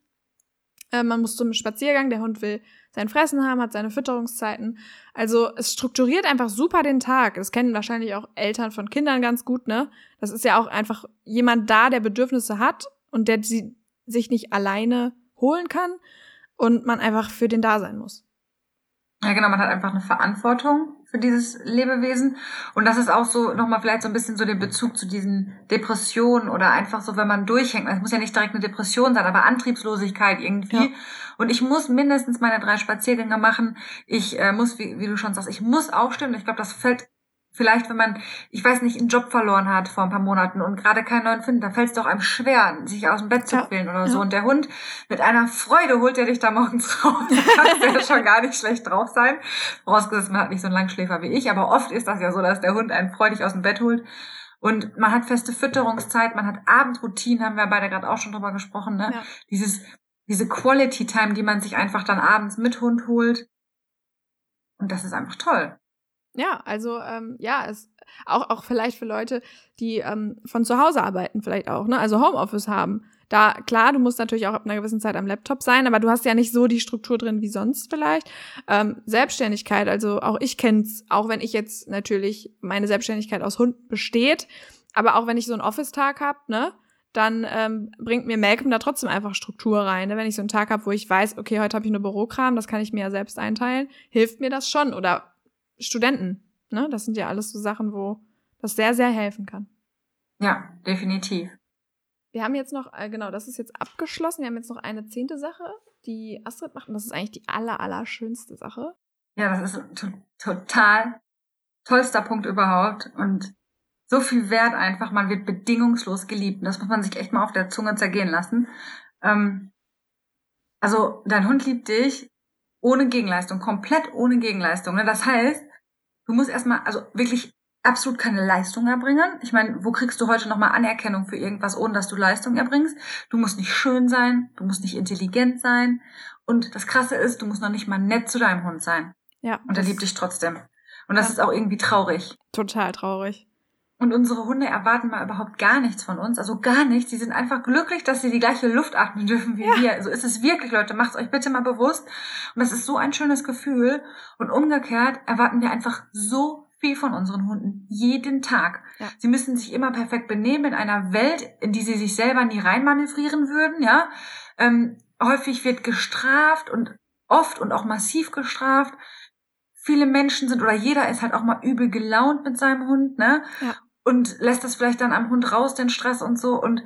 äh, man muss zum Spaziergang, der Hund will sein Fressen haben, hat seine Fütterungszeiten. Also es strukturiert einfach super den Tag. Das kennen wahrscheinlich auch Eltern von Kindern ganz gut, ne? Das ist ja auch einfach jemand da, der Bedürfnisse hat und der sie sich nicht alleine holen kann und man einfach für den da sein muss. Ja, genau, man hat einfach eine Verantwortung für dieses Lebewesen. Und das ist auch so nochmal vielleicht so ein bisschen so den Bezug zu diesen Depressionen oder einfach so, wenn man durchhängt. Es muss ja nicht direkt eine Depression sein, aber Antriebslosigkeit irgendwie. Ja. Und ich muss mindestens meine drei Spaziergänge machen. Ich äh, muss, wie, wie du schon sagst, ich muss aufstehen. Ich glaube, das fällt Vielleicht, wenn man, ich weiß nicht, einen Job verloren hat vor ein paar Monaten und gerade keinen neuen findet, dann fällt es doch einem schwer, sich aus dem Bett zu quälen oder ja. so. Und der Hund mit einer Freude holt er dich da morgens raus. Da kannst du ja schon gar nicht schlecht drauf sein. Vorausgesetzt, man hat nicht so einen Langschläfer wie ich, aber oft ist das ja so, dass der Hund einen freudig aus dem Bett holt. Und man hat feste Fütterungszeit, man hat Abendroutinen, haben wir beide gerade auch schon drüber gesprochen, ne? Ja. Dieses, diese Quality Time, die man sich einfach dann abends mit Hund holt. Und das ist einfach toll. Ja, also ähm, ja, es auch auch vielleicht für Leute, die ähm, von zu Hause arbeiten, vielleicht auch, ne? Also Homeoffice haben. Da klar, du musst natürlich auch ab einer gewissen Zeit am Laptop sein, aber du hast ja nicht so die Struktur drin wie sonst vielleicht. Ähm, Selbstständigkeit, also auch ich kenn's, auch wenn ich jetzt natürlich meine Selbstständigkeit aus Hund besteht, aber auch wenn ich so einen Office-Tag hab, ne? dann ähm, bringt mir Malcolm da trotzdem einfach Struktur rein. Ne? Wenn ich so einen Tag habe, wo ich weiß, okay, heute habe ich nur Bürokram, das kann ich mir ja selbst einteilen, hilft mir das schon. Oder Studenten. Ne? Das sind ja alles so Sachen, wo das sehr, sehr helfen kann. Ja, definitiv. Wir haben jetzt noch, äh, genau, das ist jetzt abgeschlossen. Wir haben jetzt noch eine zehnte Sache, die Astrid macht. Und das ist eigentlich die aller, aller schönste Sache. Ja, das ist to total tollster Punkt überhaupt. Und so viel Wert einfach. Man wird bedingungslos geliebt. Und das muss man sich echt mal auf der Zunge zergehen lassen. Ähm, also, dein Hund liebt dich ohne Gegenleistung, komplett ohne Gegenleistung. Ne? Das heißt, du musst erstmal, also wirklich absolut keine Leistung erbringen. Ich meine, wo kriegst du heute nochmal Anerkennung für irgendwas, ohne dass du Leistung erbringst? Du musst nicht schön sein, du musst nicht intelligent sein. Und das Krasse ist, du musst noch nicht mal nett zu deinem Hund sein. Ja. Und er liebt dich trotzdem. Und das ja. ist auch irgendwie traurig. Total traurig. Und unsere Hunde erwarten mal überhaupt gar nichts von uns, also gar nichts. Sie sind einfach glücklich, dass sie die gleiche Luft atmen dürfen wie ja. wir. So ist es wirklich, Leute. Macht's euch bitte mal bewusst. Und das ist so ein schönes Gefühl. Und umgekehrt erwarten wir einfach so viel von unseren Hunden jeden Tag. Ja. Sie müssen sich immer perfekt benehmen in einer Welt, in die sie sich selber nie reinmanövrieren würden. Ja, ähm, häufig wird gestraft und oft und auch massiv gestraft viele Menschen sind oder jeder ist halt auch mal übel gelaunt mit seinem Hund, ne? Ja und lässt das vielleicht dann am Hund raus, den Stress und so. Und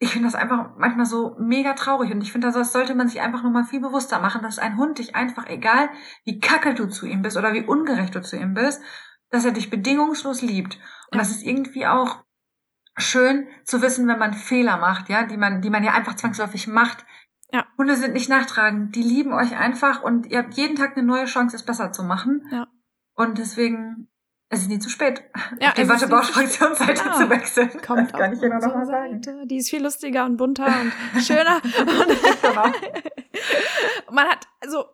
ich finde das einfach manchmal so mega traurig. Und ich finde, das sollte man sich einfach nochmal viel bewusster machen, dass ein Hund dich einfach, egal wie kacke du zu ihm bist oder wie ungerecht du zu ihm bist, dass er dich bedingungslos liebt. Und ja. das ist irgendwie auch schön zu wissen, wenn man Fehler macht, ja, die man, die man ja einfach zwangsläufig macht. Ja. Hunde sind nicht nachtragend, die lieben euch einfach und ihr habt jeden Tag eine neue Chance, es besser zu machen. Ja. Und deswegen es ist nie zu spät, ja, die Wattebausch-Fraktionsseite ja. zu wechseln. Kommt das kann ich dir noch mal sagen. Seite. Die ist viel lustiger und bunter und schöner. genau. Man hat, also,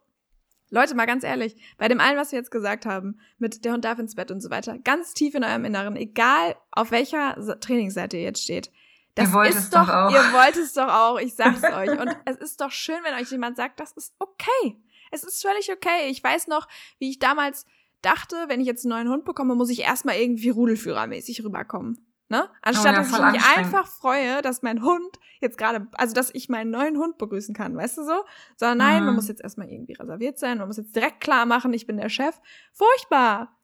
Leute, mal ganz ehrlich, bei dem allen, was wir jetzt gesagt haben, mit der Hund darf ins Bett und so weiter, ganz tief in eurem Inneren, egal auf welcher Trainingsseite ihr jetzt steht, Das ihr wollt ist es doch, doch auch. ihr wollt es doch auch, ich sag's euch. Und es ist doch schön, wenn euch jemand sagt, das ist okay. Es ist völlig okay. Ich weiß noch, wie ich damals dachte, wenn ich jetzt einen neuen Hund bekomme, muss ich erstmal irgendwie rudelführermäßig rüberkommen. Ne? Anstatt Oh ja, dass ich mich einfach freue, dass mein Hund jetzt gerade, also dass ich meinen neuen Hund begrüßen kann, weißt du so? Sondern nein, man Mhm. muss jetzt erstmal irgendwie reserviert sein, man muss jetzt direkt klar machen, ich bin der Chef. Furchtbar.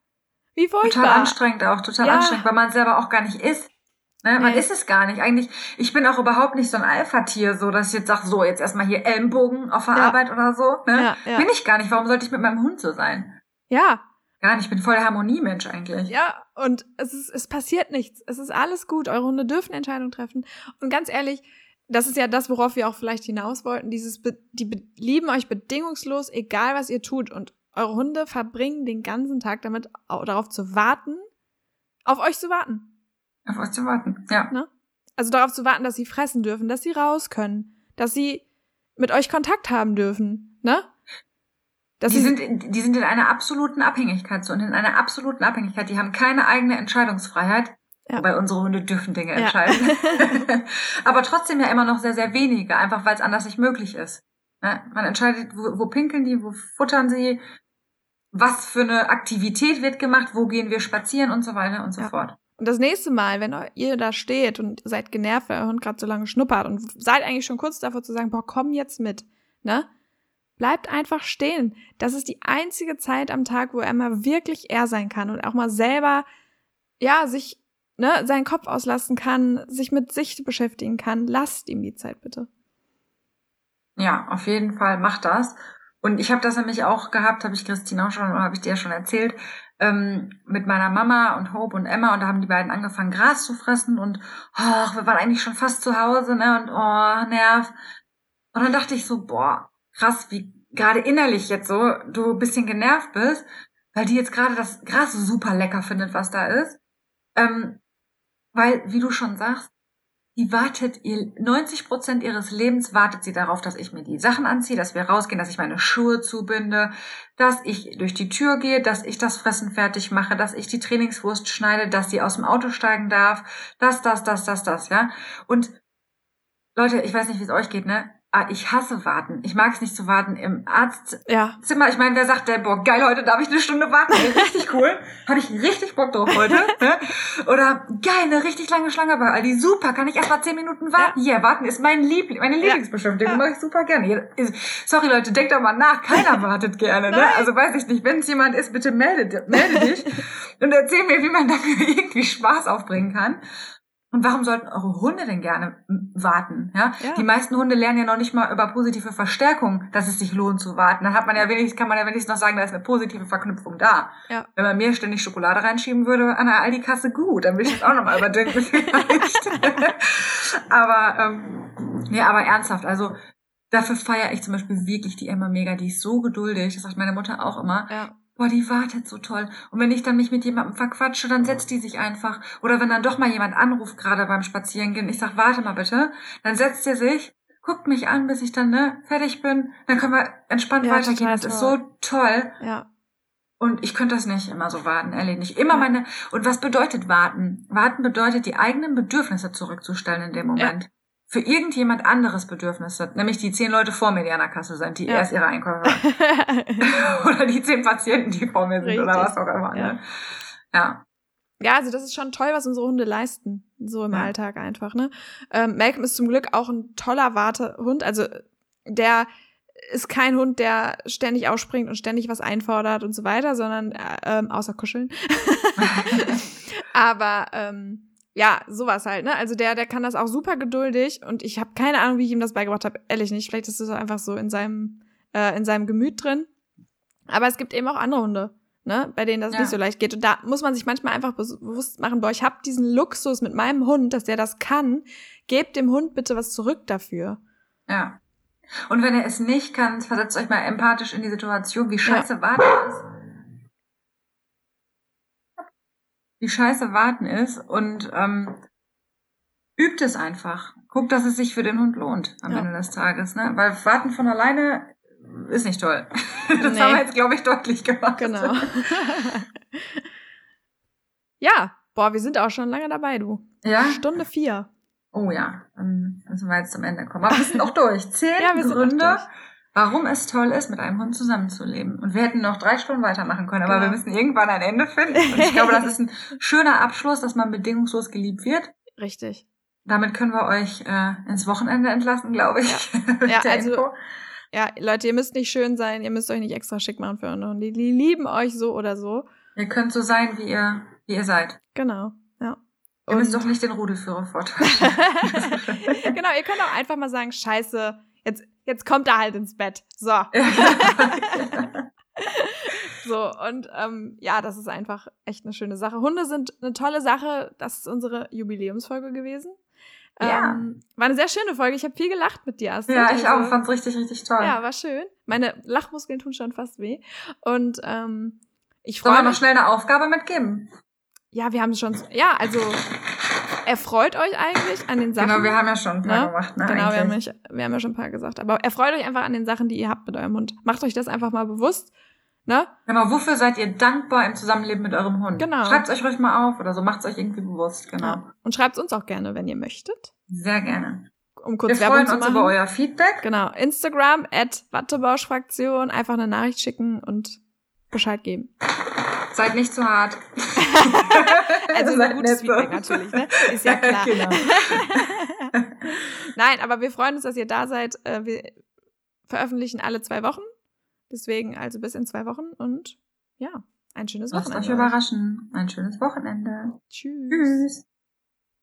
Wie furchtbar. Total anstrengend auch, total Ja. anstrengend, weil man selber auch gar nicht ist. Ne? Man Nee. ist es gar nicht. Eigentlich, ich bin auch überhaupt nicht so ein Alpha-Tier, so dass ich jetzt sage, so, jetzt erstmal hier Ellenbogen auf der Ja. Arbeit oder so. Ne? Ja. Bin ich gar nicht. Warum sollte ich mit meinem Hund so sein? Ja, Gar nicht. Ich bin voll Harmoniemensch eigentlich. Ja, und es ist, es passiert nichts. Es ist alles gut. Eure Hunde dürfen Entscheidungen treffen. Und ganz ehrlich, das ist ja das, worauf wir auch vielleicht hinaus wollten. Dieses, die be lieben euch bedingungslos, egal was ihr tut. Und eure Hunde verbringen den ganzen Tag damit, au- darauf zu warten, auf euch zu warten. Auf euch zu warten. Ja. Also darauf zu warten, dass sie fressen dürfen, dass sie raus können, dass sie mit euch Kontakt haben dürfen, ne? Dass Die sind, in- die sind in einer absoluten Abhängigkeit so und in einer absoluten Abhängigkeit. Die haben keine eigene Entscheidungsfreiheit. Ja. Weil unsere Hunde dürfen Dinge Ja. entscheiden. Aber trotzdem ja immer noch sehr, sehr wenige, einfach weil es anders nicht möglich ist. Ne? Man entscheidet, wo, wo pinkeln die, wo futtern sie, was für eine Aktivität wird gemacht, wo gehen wir spazieren und so weiter und so Ja. fort. Und das nächste Mal, wenn ihr da steht und seid genervt, weil euer Hund gerade so lange schnuppert und seid eigentlich schon kurz davor zu sagen, boah, komm jetzt mit, ne? Bleibt einfach stehen. Das ist die einzige Zeit am Tag, wo er mal wirklich er sein kann und auch mal selber, ja, sich, ne, seinen Kopf auslassen kann, sich mit sich beschäftigen kann. Lasst ihm die Zeit bitte. Ja, auf jeden Fall macht das. Und ich habe das nämlich auch gehabt, habe ich Christine auch schon, habe ich dir ja schon erzählt, ähm, mit meiner Mama und Hope und Emma und da haben die beiden angefangen, Gras zu fressen und oh, wir waren eigentlich schon fast zu Hause, ne? Und oh, Nerv. Und dann dachte ich so, boah, krass, wie gerade innerlich jetzt so du bisschen genervt bist, weil die jetzt gerade das Gras super lecker findet, was da ist. Ähm, weil, wie du schon sagst, die wartet ihr 90 Prozent ihres Lebens wartet sie darauf, dass ich mir die Sachen anziehe, dass wir rausgehen, dass ich meine Schuhe zubinde, dass ich durch die Tür gehe, dass ich das Fressen fertig mache, dass ich die Trainingswurst schneide, dass sie aus dem Auto steigen darf, das, das, das, das, das, ja. Und Leute, ich weiß nicht, wie es euch geht, ne? Ah, ich hasse warten. Ich mag es nicht zu warten im Arztzimmer. Ja, Ich meine, wer sagt denn, boah, geil, heute darf ich eine Stunde warten. Richtig cool. Habe ich richtig Bock drauf heute. ne? Oder geil, eine richtig lange Schlange bei Aldi. Super, kann ich erst mal zehn Minuten warten? Ja, warten ist mein Liebling, meine Lieblingsbeschäftigung. Ja. Mache ich super gerne. Sorry, Leute, denkt doch mal nach. Keiner wartet gerne. Ne? Also weiß ich nicht, wenn es jemand ist, bitte melde, melde dich und erzähl mir, wie man dafür irgendwie Spaß aufbringen kann. Und warum sollten eure Hunde denn gerne warten? Ja? Ja. Die meisten Hunde lernen ja noch nicht mal über positive Verstärkung, dass es sich lohnt zu warten. Dann hat man ja wenigstens, kann man ja wenigstens noch sagen, da ist eine positive Verknüpfung da. Ja. Wenn man mir ständig Schokolade reinschieben würde an der Aldi-Kasse, gut, dann würde ich es auch nochmal überdenken vielleicht. aber, ähm, nee, aber ernsthaft, also dafür feiere ich zum Beispiel wirklich die Emma mega, die ist so geduldig, das sagt meine Mutter auch immer. ja. Boah, die wartet so toll. Und wenn ich dann mich mit jemandem verquatsche, dann setzt die sich einfach. Oder wenn dann doch mal jemand anruft, gerade beim Spazierengehen, ich sag, warte mal bitte, dann setzt sie sich, guckt mich an, bis ich dann ne, fertig bin. Dann können wir entspannt Ja, weitergehen. Das ist so toll. Ja. Und ich könnte das nicht immer so warten, ehrlich nicht. Immer Ja. meine. Und was bedeutet warten? Warten bedeutet, die eigenen Bedürfnisse zurückzustellen in dem Moment. Für irgendjemand anderes Bedürfnisse, nämlich die zehn Leute vor mir, die an der Kasse sind, die Ja. erst ihre Einkäufe oder die zehn Patienten, die vor mir sind oder Richtig. was auch immer. Ja. Ne? Ja. Ja, also das ist schon toll, was unsere Hunde leisten, so im Ja. Alltag einfach, ne? Ähm, Malcolm ist zum Glück auch ein toller Wartehund, also der ist kein Hund, der ständig ausspringt und ständig was einfordert und so weiter, sondern äh, ähm, außer kuscheln. Aber ähm, ja, sowas halt, ne? Also der, der kann das auch super geduldig und ich habe keine Ahnung, wie ich ihm das beigebracht habe, ehrlich nicht. Vielleicht ist es einfach so in seinem äh, in seinem Gemüt drin. Aber es gibt eben auch andere Hunde, ne, bei denen das Ja. nicht so leicht geht. Und da muss man sich manchmal einfach bewusst machen, boah, ich habe diesen Luxus mit meinem Hund, dass der das kann. Gebt dem Hund bitte was zurück dafür. Ja. Und wenn er es nicht kann, versetzt euch mal empathisch in die Situation, wie scheiße warten ist. Wie scheiße warten ist und ähm, übt es einfach. Guckt, dass es sich für den Hund lohnt am Ja. Ende des Tages. Ne? Weil warten von alleine ist nicht toll. Das Nee. haben wir jetzt, glaube ich, deutlich gemacht. Genau. ja, boah, wir sind auch schon lange dabei, du. Ja, Stunde vier. Oh ja, dann müssen wir jetzt zum Ende kommen. Aber wir sind noch durch. Zehn Ja, Gründe. Warum es toll ist, mit einem Hund zusammenzuleben. Und wir hätten noch drei Stunden weitermachen können, aber Genau. wir müssen irgendwann ein Ende finden. Und ich glaube, das ist ein schöner Abschluss, dass man bedingungslos geliebt wird. Richtig. Damit können wir euch äh, ins Wochenende entlassen, glaube ich. Ja, der also- Info. Ja, Leute, ihr müsst nicht schön sein, ihr müsst euch nicht extra schick machen für eure Hunde. Die lieben euch so oder so. Ihr könnt so sein, wie ihr, wie ihr seid. Genau, ja. Ihr müsst doch nicht den Rudelführer vortragen. genau, ihr könnt auch einfach mal sagen, scheiße, jetzt, kommt er halt ins Bett. So. So, und ähm, ja, das ist einfach echt eine schöne Sache. Hunde sind eine tolle Sache. Das ist unsere Jubiläumsfolge gewesen. Ja. Ähm, war eine sehr schöne Folge. Ich habe viel gelacht mit dir, Astrid. ja, ich auch. Also, Fand's richtig, richtig toll. Ja, war schön. Meine Lachmuskeln tun schon fast weh. Und ähm, ich Sollen wir freue noch mich. schnell eine Aufgabe mitgeben? Ja, wir haben schon. Ja, also erfreut euch eigentlich an den Sachen. Genau, wir haben ja schon ein paar Ne? gemacht. Ne, Genau, wir haben, nicht, wir haben ja schon ein paar gesagt. Aber erfreut euch einfach an den Sachen, die ihr habt mit eurem Hund. Macht euch das einfach mal bewusst. Ne? Genau, wofür seid ihr dankbar im Zusammenleben mit eurem Hund? Genau. Schreibt euch ruhig mal auf oder so, macht's euch irgendwie bewusst, genau. Ja. Und schreibt uns auch gerne, wenn ihr möchtet. Sehr gerne. Um kurz wir Werbung freuen zu uns machen. über euer Feedback. Genau. Instagram at Wattebauschfraktion. Einfach eine Nachricht schicken und Bescheid geben. Seid nicht zu hart. Also Seid ein gutes. Feedback natürlich, ne? Ist ja klar. genau. Nein, aber wir freuen uns, dass ihr da seid. Äh, Wir veröffentlichen alle zwei Wochen. Deswegen also bis in zwei Wochen und ja, ein schönes Lasst Wochenende. euch überraschen. Ein schönes Wochenende. Tschüss. Tschüss.